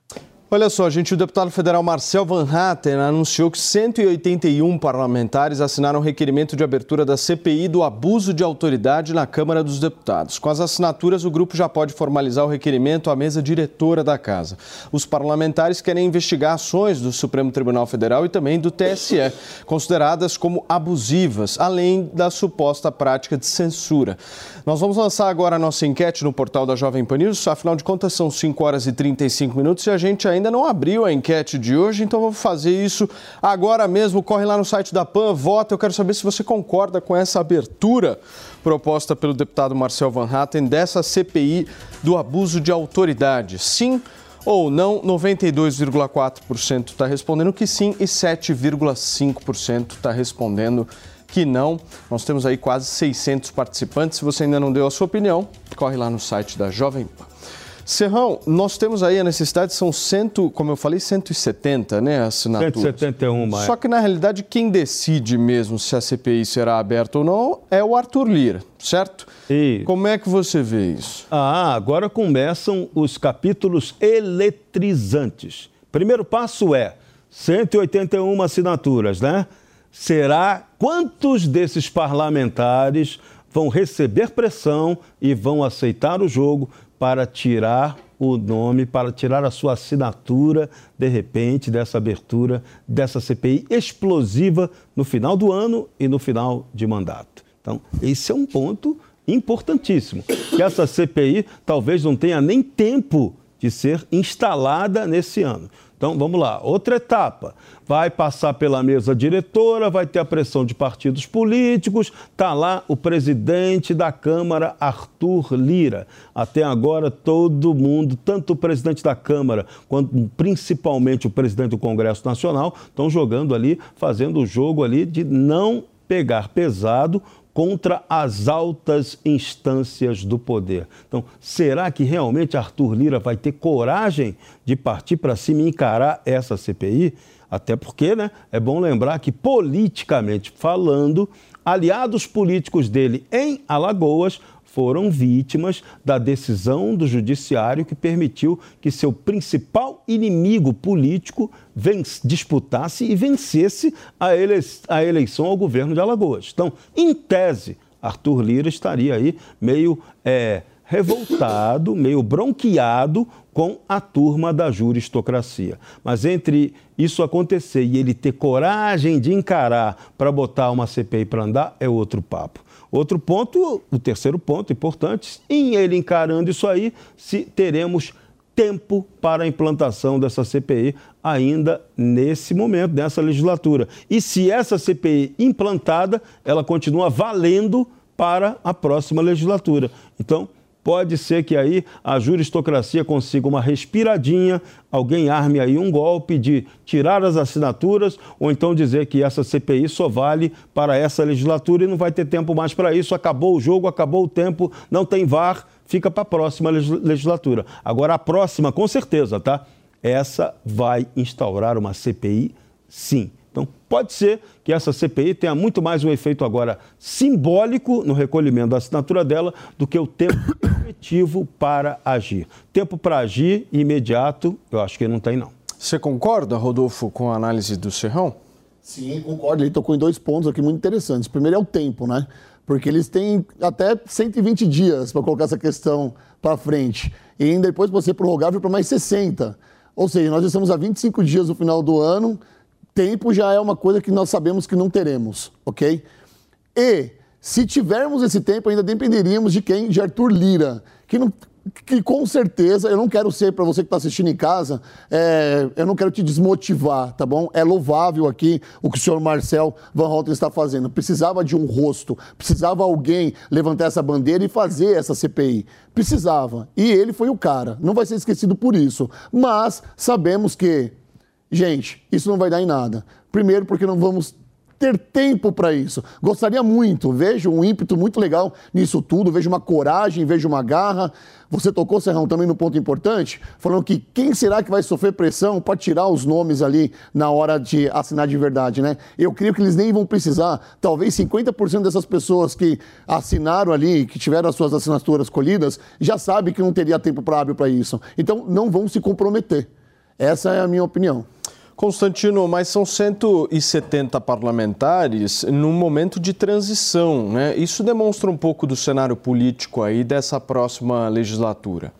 Olha só, gente, o deputado federal Marcel Van Hatten anunciou que 181 parlamentares assinaram requerimento de abertura da CPI do abuso de autoridade na Câmara dos Deputados. Com as assinaturas, o grupo já pode formalizar o requerimento à mesa diretora da casa. Os parlamentares querem investigar ações do Supremo Tribunal Federal e também do TSE, consideradas como abusivas, além da suposta prática de censura. Nós vamos lançar agora a nossa enquete no portal da Jovem Pan News, afinal de contas são 5 horas e 35 minutos e a gente ainda ainda não abriu a enquete de hoje, então vou fazer isso agora mesmo. Corre lá no site da PAN, vota. Eu quero saber se você concorda com essa abertura proposta pelo deputado Marcel Van Hatten dessa CPI do abuso de autoridade. Sim ou não, 92,4% está respondendo que sim e 7,5% está respondendo que não. Nós temos aí quase 600 participantes. Se você ainda não deu a sua opinião, corre lá no site da Jovem Pan. Serrão, nós temos aí a necessidade, são cento, como eu falei, 170, né, assinaturas. 171, mais. Só que, na realidade, quem decide mesmo se a CPI será aberta ou não é o Arthur Lira, certo? E... Como é que você vê isso? Ah, agora começam os capítulos eletrizantes. Primeiro passo é 181 assinaturas, né? Será quantos desses parlamentares vão receber pressão e vão aceitar o jogo para tirar o nome, para tirar a sua assinatura, de repente, dessa abertura dessa CPI explosiva no final do ano e no final de mandato. Então, esse é um ponto importantíssimo. Que essa CPI talvez não tenha nem tempo de ser instalada nesse ano. Então, vamos lá. Outra etapa. Vai passar pela mesa diretora, vai ter a pressão de partidos políticos. Está lá o presidente da Câmara, Arthur Lira. Até agora, todo mundo, tanto o presidente da Câmara quanto principalmente o presidente do Congresso Nacional, estão jogando ali, fazendo o jogo ali de não pegar pesado contra as altas instâncias do poder. Então, será que realmente Arthur Lira vai ter coragem de partir para cima e encarar essa CPI? Até porque, né, é bom lembrar que, politicamente falando, aliados políticos dele em Alagoas foram vítimas da decisão do judiciário que permitiu que seu principal inimigo político disputasse e vencesse a, ele a eleição ao governo de Alagoas. Então, em tese, Arthur Lira estaria aí meio é, revoltado, meio bronqueado com a turma da juristocracia. Mas entre isso acontecer e ele ter coragem de encarar para botar uma CPI para andar, é outro papo. Outro ponto, o terceiro ponto importante, em ele encarando isso aí, se teremos tempo para a implantação dessa CPI ainda nesse momento, nessa legislatura. E se essa CPI implantada, ela continua valendo para a próxima legislatura. Então, Pode ser que aí a juristocracia consiga uma respiradinha, alguém arme aí um golpe de tirar as assinaturas ou então dizer que essa CPI só vale para essa legislatura e não vai ter tempo mais para isso, acabou o jogo, acabou o tempo, não tem VAR, fica para a próxima legislatura. Agora a próxima, com certeza, tá? Essa vai instaurar uma CPI, sim. Então, pode ser que essa CPI tenha muito mais um efeito agora simbólico no recolhimento da assinatura dela do que o tempo efetivo para agir. Tempo para agir imediato, eu acho que não tem, não. Você concorda, Rodolfo, com a análise do Serrão? Sim, concordo. Ele tocou em dois pontos aqui muito interessantes. Primeiro é o tempo, né? Porque eles têm até 120 dias para colocar essa questão para frente. E depois pode ser prorrogável para mais 60. Ou seja, nós estamos a 25 dias do final do ano. Tempo já é uma coisa que nós sabemos que não teremos, ok? E se tivermos esse tempo, ainda dependeríamos de quem? De Arthur Lira, que não que com certeza, eu não quero ser, para você que está assistindo em casa, é, eu não quero te desmotivar, tá bom? É louvável aqui o que o senhor Marcel Van Houten está fazendo. Precisava de um rosto, precisava alguém levantar essa bandeira e fazer essa CPI. Precisava. E ele foi o cara. Não vai ser esquecido por isso. Mas sabemos que, gente, isso não vai dar em nada. Primeiro, porque não vamos ter tempo para isso. Gostaria muito, vejo um ímpeto muito legal nisso tudo, vejo uma coragem, vejo uma garra. Você tocou, Serrão, também no ponto importante, falando que quem será que vai sofrer pressão para tirar os nomes ali na hora de assinar de verdade, né? Eu creio que eles nem vão precisar. Talvez 50% dessas pessoas que assinaram ali, que tiveram as suas assinaturas colhidas, já sabem que não teria tempo hábil para isso. Então, não vão se comprometer. Essa é a minha opinião. Constantino, mas são 170 parlamentares num momento de transição, né? Isso demonstra um pouco do cenário político aí dessa próxima legislatura.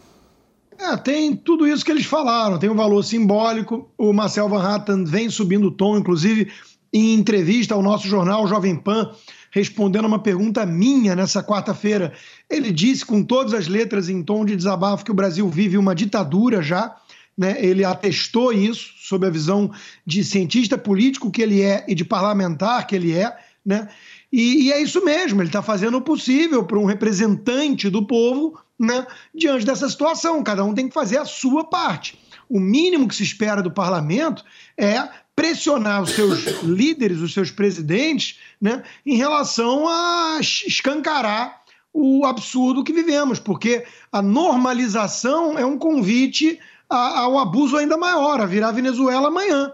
É, tem tudo isso que eles falaram, tem um valor simbólico. O Marcel Van Hatten vem subindo o tom, inclusive em entrevista ao nosso jornal Jovem Pan, respondendo uma pergunta minha nessa quarta-feira. Ele disse com todas as letras em tom de desabafo que o Brasil vive uma ditadura já né? Ele atestou isso sob a visão de cientista político que ele é e de parlamentar que ele é, né? E, e é isso mesmo, ele está fazendo o possível para um representante do povo né, diante dessa situação. Cada um tem que fazer a sua parte. O mínimo que se espera do parlamento é pressionar os seus [COUGHS] líderes, os seus presidentes, né, em relação a escancarar o absurdo que vivemos, porque a normalização é um convite ao abuso ainda maior, a virar Venezuela amanhã.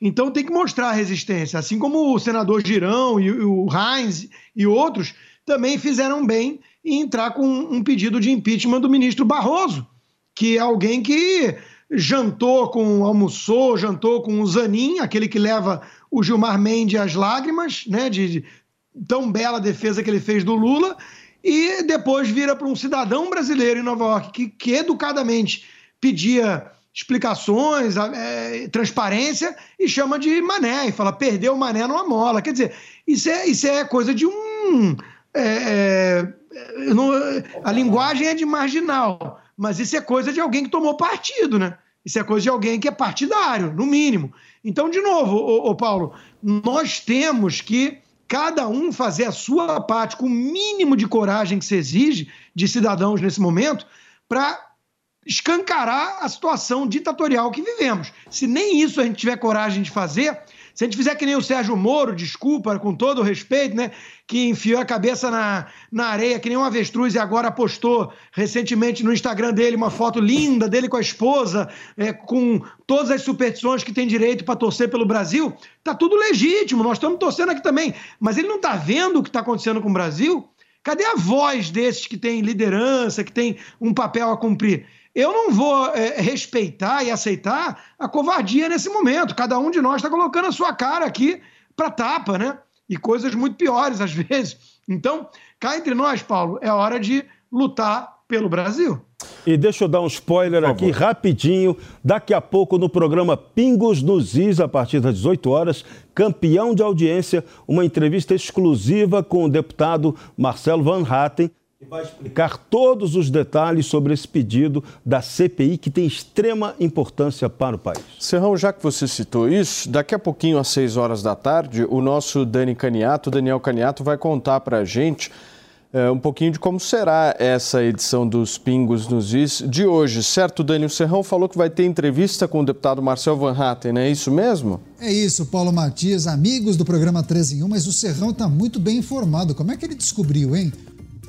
Então tem que mostrar resistência, assim como o senador Girão e o Heinz e outros também fizeram bem em entrar com um pedido de impeachment do ministro Barroso, que é alguém que jantou com, almoçou, jantou com o Zanin, aquele que leva o Gilmar Mendes às lágrimas, né, de, de tão bela defesa que ele fez do Lula, e depois vira para um cidadão brasileiro em Nova York que, que educadamente pedia explicações, é, transparência e chama de mané e fala perdeu o mané numa mola. Quer dizer, isso é, isso é coisa de um. É, é, não, a linguagem é de marginal, mas isso é coisa de alguém que tomou partido, né? Isso é coisa de alguém que é partidário, no mínimo. Então, de novo, ô, ô Paulo, nós temos que cada um fazer a sua parte com o mínimo de coragem que se exige de cidadãos nesse momento para escancarar a situação ditatorial que vivemos. Se nem isso a gente tiver coragem de fazer, se a gente fizer que nem o Sérgio Moro, desculpa, com todo o respeito, né? Que enfiou a cabeça na, na areia, que nem um avestruz, e agora postou recentemente no Instagram dele uma foto linda dele com a esposa, é, com todas as superstições que tem direito para torcer pelo Brasil. Tá tudo legítimo, nós estamos torcendo aqui também. Mas ele não está vendo o que está acontecendo com o Brasil? Cadê a voz desses que tem liderança, que tem um papel a cumprir? Eu não vou é, respeitar e aceitar a covardia nesse momento. Cada um de nós está colocando a sua cara aqui para tapa, né? E coisas muito piores às [LAUGHS] vezes. Então, cá entre nós, Paulo, é hora de lutar pelo Brasil. E deixa eu dar um spoiler aqui rapidinho. Daqui a pouco no programa Pingos nos Is, a partir das 18 horas, campeão de audiência, uma entrevista exclusiva com o deputado Marcelo Van Hatten e vai explicar todos os detalhes sobre esse pedido da CPI que tem extrema importância para o país. Serrão, já que você citou isso, daqui a pouquinho às 6 horas da tarde, o nosso Dani Caniato, Daniel Caniato, vai contar para a gente é, um pouquinho de como será essa edição dos Pingos nos Is de hoje. Certo, Dani? O Serrão falou que vai ter entrevista com o deputado Marcel Van Hatten, é isso mesmo? É isso, Paulo Matias, amigos do programa 13 em 1, mas o Serrão está muito bem informado. Como é que ele descobriu, hein?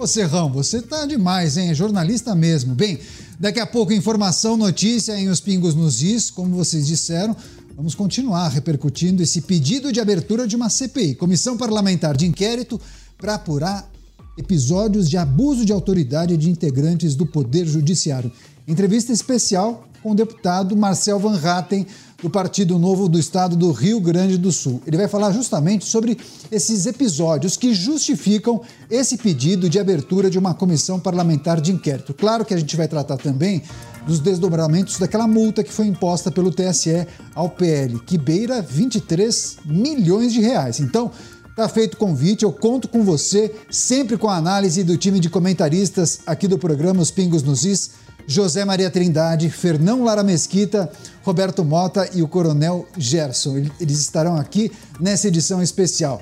Ô Serrão, você tá demais, hein? É jornalista mesmo. Bem, daqui a pouco informação, notícia em Os Pingos nos Diz, como vocês disseram. Vamos continuar repercutindo esse pedido de abertura de uma CPI, Comissão Parlamentar de Inquérito, para apurar episódios de abuso de autoridade de integrantes do Poder Judiciário. Entrevista especial com o deputado Marcel Van Hatten, do Partido Novo do Estado do Rio Grande do Sul. Ele vai falar justamente sobre esses episódios que justificam esse pedido de abertura de uma comissão parlamentar de inquérito. Claro que a gente vai tratar também dos desdobramentos daquela multa que foi imposta pelo TSE ao PL, que beira 23 milhões de reais. Então, Tá feito o convite, eu conto com você, sempre com a análise do time de comentaristas aqui do programa Os Pingos nos Is, José Maria Trindade, Fernão Lara Mesquita, Roberto Mota e o Coronel Gerson. Eles estarão aqui nessa edição especial.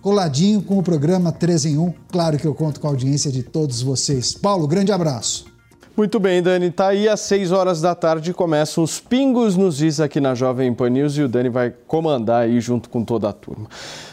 Coladinho com o programa 3 em 1. Claro que eu conto com a audiência de todos vocês. Paulo, grande abraço. Muito bem, Dani. Tá aí às 6 horas da tarde começam os pingos nos is aqui na Jovem Pan News e o Dani vai comandar aí junto com toda a turma.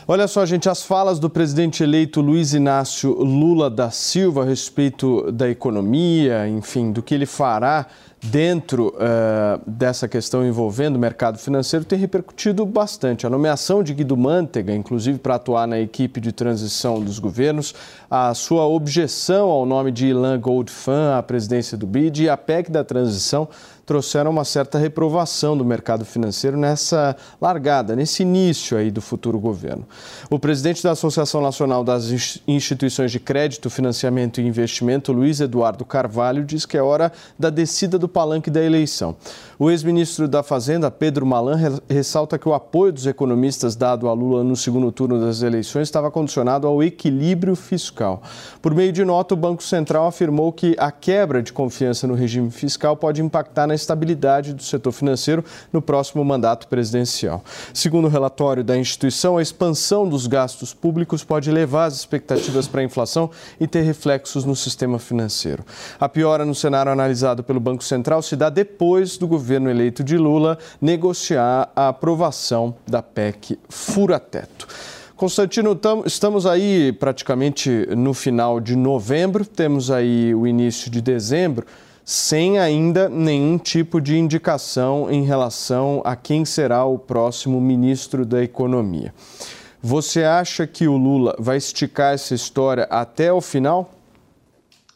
Olha só, gente, as falas do presidente eleito Luiz Inácio Lula da Silva a respeito da economia, enfim, do que ele fará dentro uh, dessa questão envolvendo o mercado financeiro tem repercutido bastante. A nomeação de Guido Mantega, inclusive para atuar na equipe de transição dos governos, a sua objeção ao nome de Ilan Goldfan à presidência do BID e a PEC da transição trouxeram uma certa reprovação do mercado financeiro nessa largada, nesse início aí do futuro governo. O presidente da Associação Nacional das Instituições de Crédito, Financiamento e Investimento, Luiz Eduardo Carvalho, diz que é hora da descida do palanque da eleição. O ex-ministro da Fazenda, Pedro Malan, ressalta que o apoio dos economistas dado a Lula no segundo turno das eleições estava condicionado ao equilíbrio fiscal. Por meio de nota, o Banco Central afirmou que a quebra de confiança no regime fiscal pode impactar na estabilidade do setor financeiro no próximo mandato presidencial. Segundo o relatório da instituição, a expansão dos gastos públicos pode levar as expectativas para a inflação e ter reflexos no sistema financeiro. A piora no cenário analisado pelo Banco Central se dá depois do governo eleito de Lula negociar a aprovação da PEC Fura-Teto. Constantino, estamos aí praticamente no final de novembro, temos aí o início de dezembro sem ainda nenhum tipo de indicação em relação a quem será o próximo ministro da Economia. Você acha que o Lula vai esticar essa história até o final?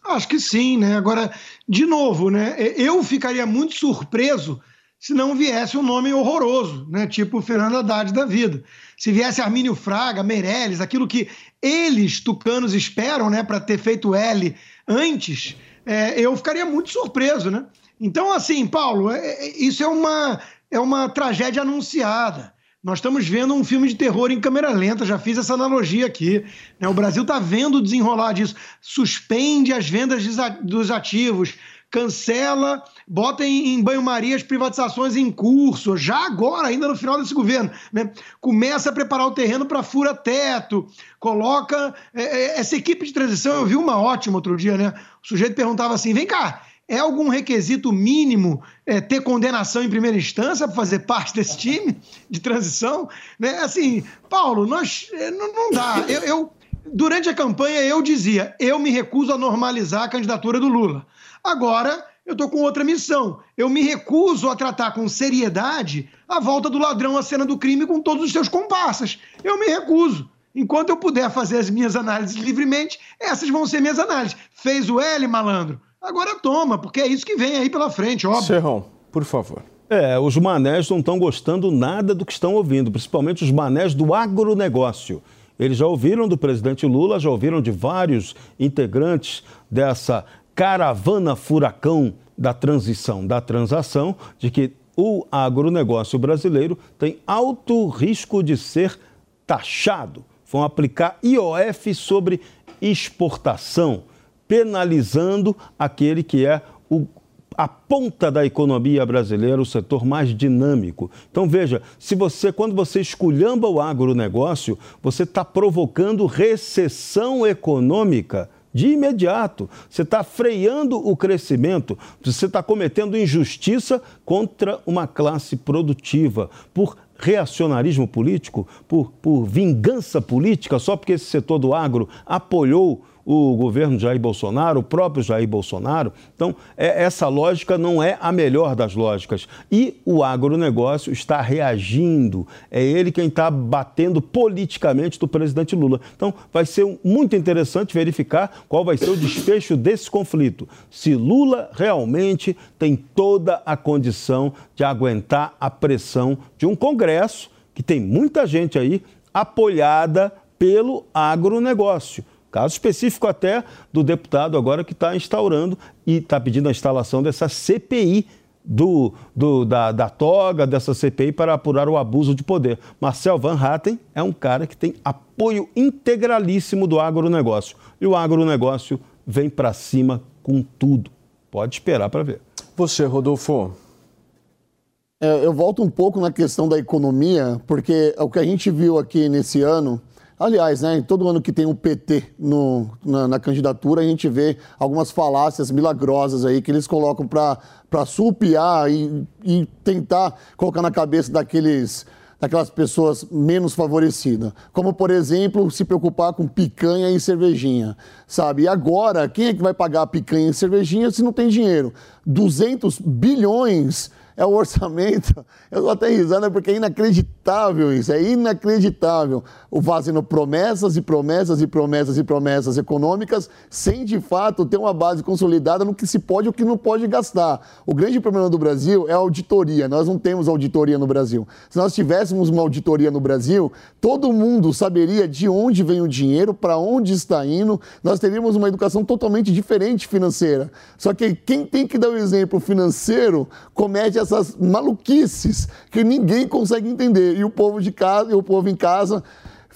Acho que sim, né? Agora, de novo, né? Eu ficaria muito surpreso se não viesse um nome horroroso, né? Tipo Fernando Haddad da vida. Se viesse Armínio Fraga, Meirelles, aquilo que eles, tucanos, esperam, né, para ter feito L antes, é, eu ficaria muito surpreso, né? Então, assim, Paulo, é, é, isso é uma, é uma tragédia anunciada. Nós estamos vendo um filme de terror em câmera lenta, já fiz essa analogia aqui. Né? O Brasil está vendo o desenrolar disso. Suspende as vendas dos ativos, cancela, bota em, em banho-maria as privatizações em curso, já agora, ainda no final desse governo. Né? Começa a preparar o terreno para fura-teto, coloca. É, é, essa equipe de transição, eu vi uma ótima outro dia, né? O sujeito perguntava assim: vem cá. É algum requisito mínimo é, ter condenação em primeira instância para fazer parte desse time de transição? Né? Assim, Paulo, nós é, não, não dá. Eu, eu, durante a campanha eu dizia, eu me recuso a normalizar a candidatura do Lula. Agora, eu estou com outra missão. Eu me recuso a tratar com seriedade a volta do ladrão à cena do crime com todos os seus comparsas. Eu me recuso. Enquanto eu puder fazer as minhas análises livremente, essas vão ser minhas análises. Fez o L, malandro? Agora toma, porque é isso que vem aí pela frente, óbvio. Serrão, por favor. É, os manés não estão gostando nada do que estão ouvindo, principalmente os manés do agronegócio. Eles já ouviram do presidente Lula, já ouviram de vários integrantes dessa caravana furacão da transição, da transação, de que o agronegócio brasileiro tem alto risco de ser taxado. Vão aplicar IOF sobre exportação, penalizando aquele que é o, a ponta da economia brasileira, o setor mais dinâmico. Então veja, se você, quando você esculhamba o agronegócio, você está provocando recessão econômica de imediato. Você está freando o crescimento, você está cometendo injustiça contra uma classe produtiva por reacionarismo político, por, por vingança política, só porque esse setor do agro apoiou o governo Jair Bolsonaro, o próprio Jair Bolsonaro. Então, é, essa lógica não é a melhor das lógicas. E o agronegócio está reagindo. É ele quem está batendo politicamente do presidente Lula. Então, vai ser muito interessante verificar qual vai ser o desfecho desse conflito. Se Lula realmente tem toda a condição de aguentar a pressão de um Congresso que tem muita gente aí apoiada pelo agronegócio. Caso específico até do deputado agora que está instaurando e está pedindo a instalação dessa CPI do, do, da, da toga, dessa CPI para apurar o abuso de poder. Marcel Van Hatten é um cara que tem apoio integralíssimo do agronegócio. E o agronegócio vem para cima com tudo. Pode esperar para ver. Você, Rodolfo. É, eu volto um pouco na questão da economia, porque o que a gente viu aqui nesse ano Aliás, né, todo ano que tem um PT no, na, na, candidatura, a gente vê algumas falácias milagrosas aí que eles colocam para sulpiar e, e tentar colocar na cabeça daqueles daquelas pessoas menos favorecidas. Como, por exemplo, se preocupar com picanha e cervejinha, sabe? E agora, quem é que vai pagar picanha e cervejinha se não tem dinheiro? 200 bilhões é o orçamento. [LAUGHS] Eu tô até risando porque é inacreditável isso, é inacreditável. O fazendo promessas e promessas e promessas e promessas econômicas sem de fato ter uma base consolidada no que se pode e o que não pode gastar. O grande problema do Brasil é a auditoria. Nós não temos auditoria no Brasil. Se nós tivéssemos uma auditoria no Brasil, todo mundo saberia de onde vem o dinheiro, para onde está indo. Nós teríamos uma educação totalmente diferente financeira. Só que quem tem que dar o exemplo financeiro comete as essas maluquices que ninguém consegue entender. E o povo de casa, e o povo em casa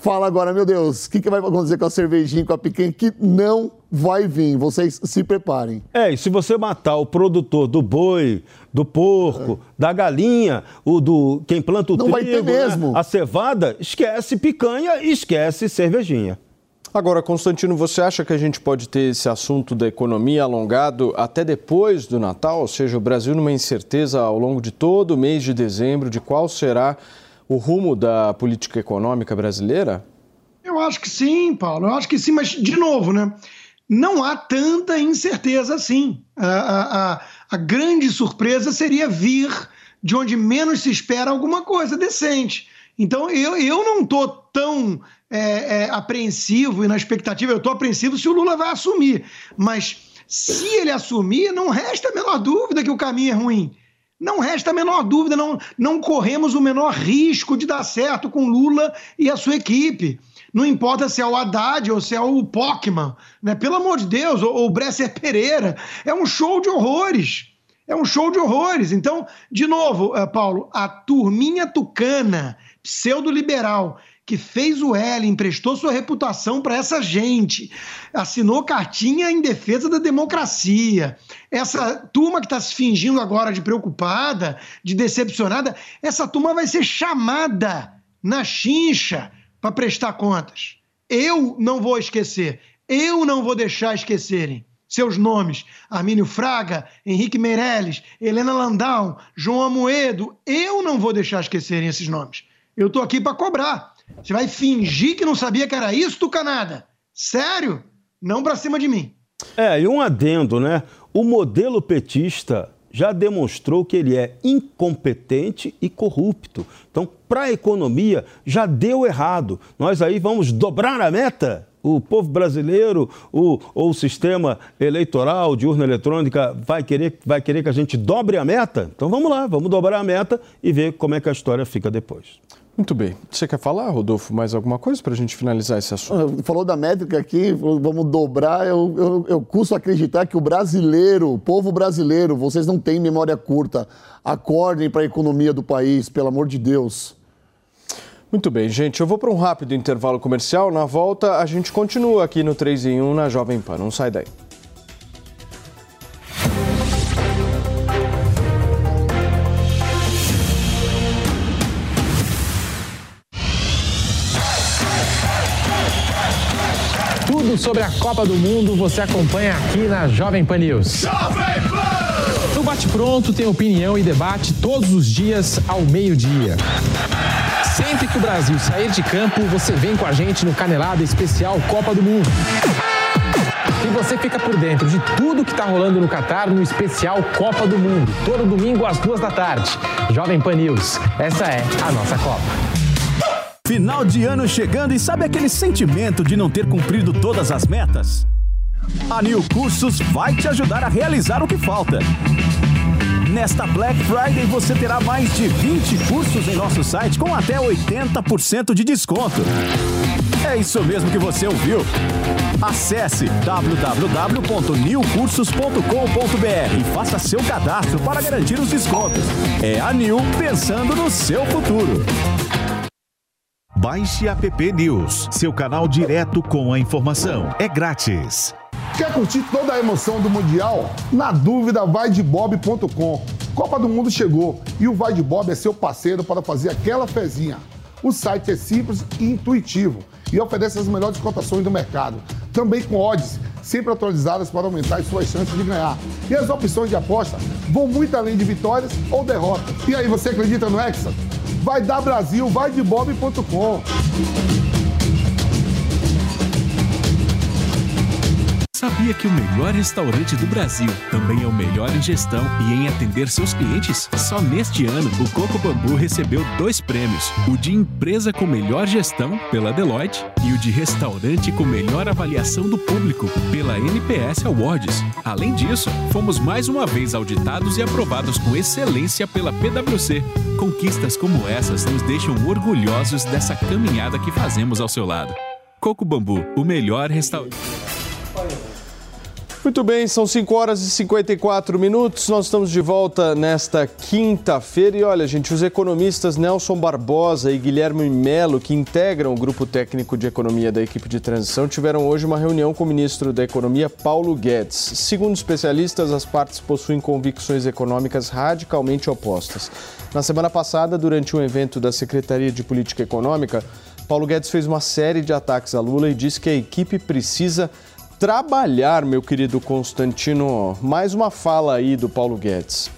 fala agora, meu Deus, o que, que vai acontecer com a cervejinha, com a picanha, que não vai vir. Vocês se preparem. É, e se você matar o produtor do boi, do porco, é. da galinha, o do quem planta o não trigo, vai ter mesmo. Né, a cevada, esquece picanha e esquece cervejinha. Agora, Constantino, você acha que a gente pode ter esse assunto da economia alongado até depois do Natal? Ou seja, o Brasil numa incerteza ao longo de todo o mês de dezembro de qual será o rumo da política econômica brasileira? Eu acho que sim, Paulo. Eu acho que sim, mas, de novo, né? Não há tanta incerteza assim. A, a, a, grande surpresa seria vir de onde menos se espera alguma coisa decente. Então, eu, eu não estou tão é, é, apreensivo e na expectativa. Eu estou apreensivo se o Lula vai assumir. Mas se ele assumir, não resta a menor dúvida que o caminho é ruim. Não resta a menor dúvida, não, não corremos o menor risco de dar certo com Lula e a sua equipe. Não importa se é o Haddad ou se é o Pockman, né? pelo amor de Deus, ou, ou o Bresser Pereira. É um show de horrores. É um show de horrores. Então, de novo, eh, Paulo, a turminha tucana, pseudo-liberal, que fez o L, emprestou sua reputação para essa gente, assinou cartinha em defesa da democracia. Essa turma que está se fingindo agora de preocupada, de decepcionada, essa turma vai ser chamada na chincha para prestar contas. Eu não vou esquecer, eu não vou deixar esquecerem seus nomes: Armínio Fraga, Henrique Meirelles, Helena Landau, João Amoedo. Eu não vou deixar esquecerem esses nomes. Eu estou aqui para cobrar. Você vai fingir que não sabia que era isso, Tucanada? Sério? Não pra cima de mim. É, e um adendo, né? O modelo petista já demonstrou que ele é incompetente e corrupto. Então, para a economia, já deu errado. Nós aí vamos dobrar a meta? O povo brasileiro, o, ou o sistema eleitoral de urna eletrônica vai querer, vai querer que a gente dobre a meta? Então vamos lá, vamos dobrar a meta e ver como é que a história fica depois. Muito bem. Você quer falar, Rodolfo, mais alguma coisa para a gente finalizar esse assunto? Falou da métrica aqui, vamos dobrar. Eu, eu, eu custo acreditar que o brasileiro, o povo brasileiro, vocês não têm memória curta. Acordem para a economia do país, pelo amor de Deus. Muito bem, gente. Eu vou para um rápido intervalo comercial. Na volta, a gente continua aqui no 3 em 1 na Jovem Pan. Não sai daí. Sobre a Copa do Mundo você acompanha aqui na Jovem Pan News. Jovem Pan! No Bate Pronto tem opinião e debate todos os dias ao meio-dia. Brasil sair de campo, você vem com a gente no Canelada Especial Copa do Mundo. E você fica por dentro de tudo que está rolando no Catar no especial Copa do Mundo, todo domingo às duas da tarde. Jovem Pan News, essa é a nossa Copa. Final de ano chegando e sabe aquele sentimento de não ter cumprido todas as metas? A New Cursos vai te ajudar a realizar o que falta. Nesta Black Friday você terá mais de 20 cursos em nosso site com até 80% de desconto. É isso mesmo que você ouviu. Acesse www.newcursos.com.br e faça seu cadastro para garantir os descontos. É a New pensando no seu futuro. Baixe App News, seu canal direto com a informação. É grátis. Quer curtir toda a emoção do Mundial? Na dúvida, vai de bob.com. Copa do Mundo chegou e o Vai de Bob é seu parceiro para fazer aquela fezinha. O site é simples e intuitivo e oferece as melhores cotações do mercado. Também com odds sempre atualizadas para aumentar as suas chances de ganhar. E as opções de aposta vão muito além de vitórias ou derrotas. E aí, você acredita no Hexa? Vai dar Brasil, vai de bob.com. Sabia que o melhor restaurante do Brasil também é o melhor em gestão e em atender seus clientes? Só neste ano, o Coco Bambu recebeu dois prêmios: o de empresa com melhor gestão, pela Deloitte, e o de restaurante com melhor avaliação do público, pela NPS Awards. Além disso, fomos mais uma vez auditados e aprovados com excelência pela PwC. Conquistas como essas nos deixam orgulhosos dessa caminhada que fazemos ao seu lado. Coco Bambu, o melhor restaurante. Muito bem, são 5 horas e 54 minutos. Nós estamos de volta nesta quinta-feira. E olha, gente, os economistas Nelson Barbosa e Guilherme Melo, que integram o grupo técnico de economia da equipe de transição, tiveram hoje uma reunião com o ministro da Economia, Paulo Guedes. Segundo especialistas, as partes possuem convicções econômicas radicalmente opostas. Na semana passada, durante um evento da Secretaria de Política Econômica, Paulo Guedes fez uma série de ataques a Lula e disse que a equipe precisa trabalhar, meu querido Constantino. Mais uma fala aí do Paulo Guedes.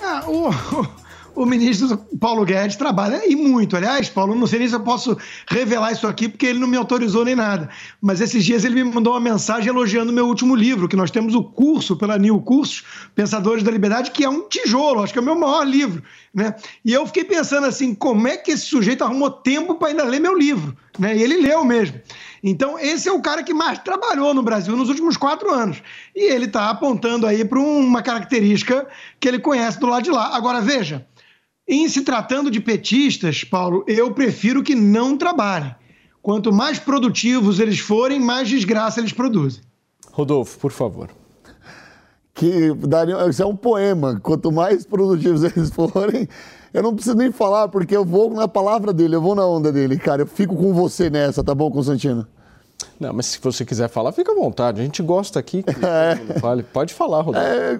Ah, o, o, ministro Paulo Guedes trabalha e muito. Aliás, Paulo, não sei nem se eu posso revelar isso aqui, porque ele não me autorizou nem nada. Mas esses dias ele me mandou uma mensagem elogiando meu último livro, que nós temos o curso pela New Cursos, Pensadores da Liberdade, que é um tijolo, acho que é o meu maior livro. Né? E eu fiquei pensando assim, como é que esse sujeito arrumou tempo para ainda ler meu livro? Né? E ele leu mesmo. Então, esse é o cara que mais trabalhou no Brasil nos últimos quatro anos. E ele está apontando aí para uma característica que ele conhece do lado de lá. Agora, veja, em se tratando de petistas, Paulo, eu prefiro que não trabalhem. Quanto mais produtivos eles forem, mais desgraça eles produzem. Rodolfo, por favor. Que daria, isso é um poema. Quanto mais produtivos [LAUGHS] eles forem, eu não preciso nem falar, porque eu vou na palavra dele, eu vou na onda dele, cara. Eu fico com você nessa, tá bom, Constantino? Não, mas se você quiser falar, fica à vontade. A gente gosta aqui que [LAUGHS] é. fale. Pode falar, Rodolfo. É,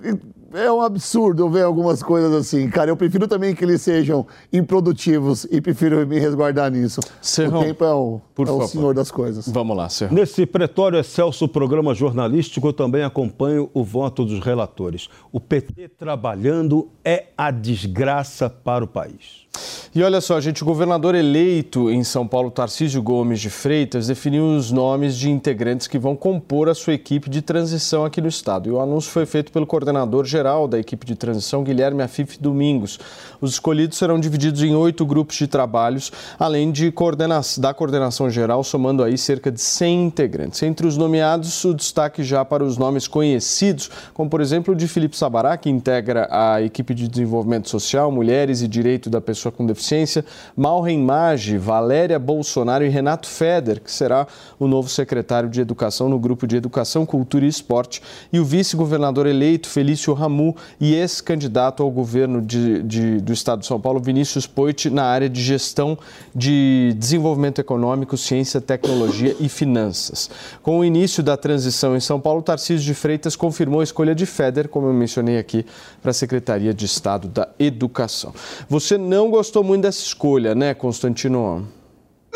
é um absurdo ver algumas coisas assim. Cara, eu prefiro também que eles sejam improdutivos e prefiro me resguardar nisso. Serrão, o tempo é o, é o senhor das coisas. Vamos lá, Serrão. Nesse pretório excelso programa jornalístico, eu também acompanho o voto dos relatores. O PT trabalhando é a desgraça para o país. E olha só, gente, o governador eleito em São Paulo, Tarcísio Gomes de Freitas, definiu os nomes de integrantes que vão compor a sua equipe de transição aqui no estado. E o anúncio foi feito pelo coordenador geral da equipe de transição, Guilherme Afif Domingos. Os escolhidos serão divididos em oito grupos de trabalhos, além de coordena da coordenação geral, somando aí cerca de 100 integrantes. Entre os nomeados, o destaque já para os nomes conhecidos, como por exemplo o de Felipe Sabará, que integra a equipe de desenvolvimento social, mulheres e direito da pessoa com deficiência, Malren Maggi, Valéria Bolsonaro e Renato Feder, que será o novo secretário de Educação no grupo de Educação, Cultura e Esporte, e o vice-governador eleito Felício Ramu e ex-candidato ao governo de, de, do Estado de São Paulo, Vinícius Poit, na área de gestão de desenvolvimento econômico, ciência, tecnologia e finanças. Com o início da transição em São Paulo, Tarcísio de Freitas confirmou a escolha de Feder, como eu mencionei aqui, para a Secretaria de Estado da Educação. Você não gostou muito dessa escolha, né, Constantino?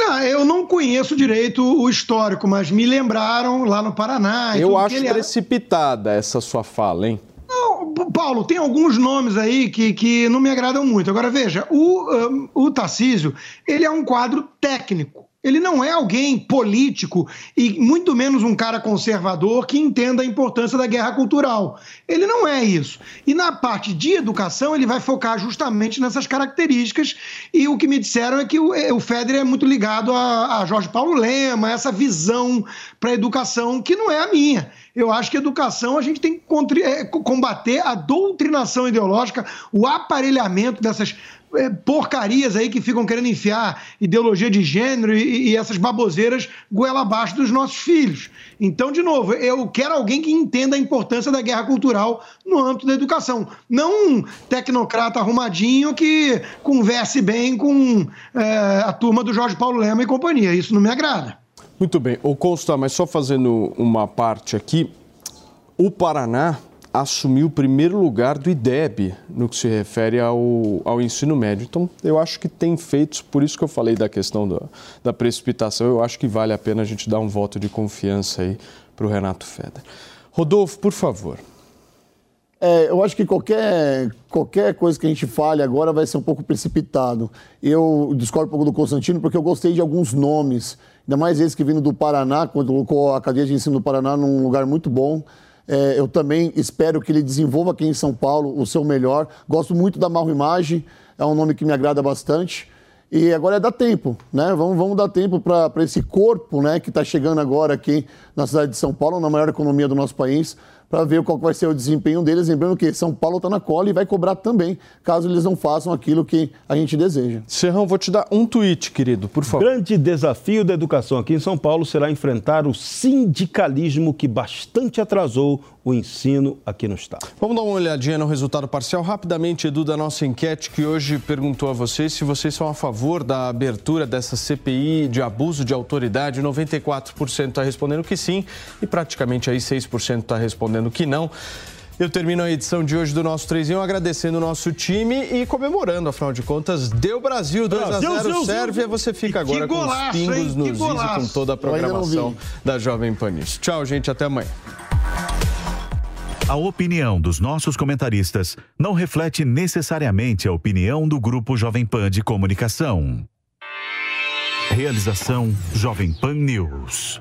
Não, eu não conheço direito o histórico, mas me lembraram lá no Paraná. Eu acho precipitada essa sua fala, hein? Paulo, tem alguns nomes aí que, que não me agradam muito. Agora, veja, o, o Tarcísio, ele é um quadro técnico. Ele não é alguém político e muito menos um cara conservador que entenda a importância da guerra cultural. Ele não é isso. E na parte de educação, ele vai focar justamente nessas características. E o que me disseram é que o, é, Federer é muito ligado a, a Jorge Paulo Lema, essa visão para a educação que não é a minha. Eu acho que educação a gente tem que é, combater a doutrinação ideológica, o aparelhamento dessas porcarias aí que ficam querendo enfiar ideologia de gênero e, e, essas baboseiras goela abaixo dos nossos filhos. Então, de novo, eu quero alguém que entenda a importância da guerra cultural no âmbito da educação. Não um tecnocrata arrumadinho que converse bem com é, a turma do Jorge Paulo Lema e companhia. Isso não me agrada. Muito bem. Ô Consta, mas só fazendo uma parte aqui. O Paraná assumiu o primeiro lugar do IDEB no que se refere ao, ao ensino médio. Então, eu acho que tem feitos, por isso que eu falei da questão da, da precipitação, eu acho que vale a pena a gente dar um voto de confiança aí para o Renato Feder. Rodolfo, por favor. É, eu acho que qualquer, qualquer coisa que a gente fale agora vai ser um pouco precipitado. Eu discordo um pouco do Constantino porque eu gostei de alguns nomes, ainda mais esse que vindo do Paraná, quando colocou a cadeia de ensino do Paraná num lugar muito bom. É, eu também espero que ele desenvolva aqui em São Paulo o seu melhor. Gosto muito da Marro Imagem, é um nome que me agrada bastante. E agora é dar tempo, né? Vamos, vamos dar tempo para esse corpo né, que está chegando agora aqui na cidade de São Paulo, na maior economia do nosso país, para ver qual vai ser o desempenho deles. Lembrando que São Paulo está na cola e vai cobrar também, caso eles não façam aquilo que a gente deseja. Serrão, vou te dar um tweet, querido, por favor. Grande desafio da educação aqui em São Paulo será enfrentar o sindicalismo que bastante atrasou o ensino aqui no estado. Vamos dar uma olhadinha no resultado parcial rapidamente, Edu, da nossa enquete que hoje perguntou a vocês se vocês são a favor da abertura dessa CPI de abuso de autoridade. 94% está respondendo que sim e praticamente aí 6% está respondendo que não. Eu termino a edição de hoje do nosso 3 em 1 agradecendo o nosso time e comemorando, afinal de contas, deu Brasil 2 Brasil, a 0 Sérvia. Você fica agora golaço, com os pingos hein? nos is e com toda a programação da Jovem Pan News. Tchau, gente, até amanhã. A opinião dos nossos comentaristas não reflete necessariamente a opinião do Grupo Jovem Pan de Comunicação. Realização Jovem Pan News.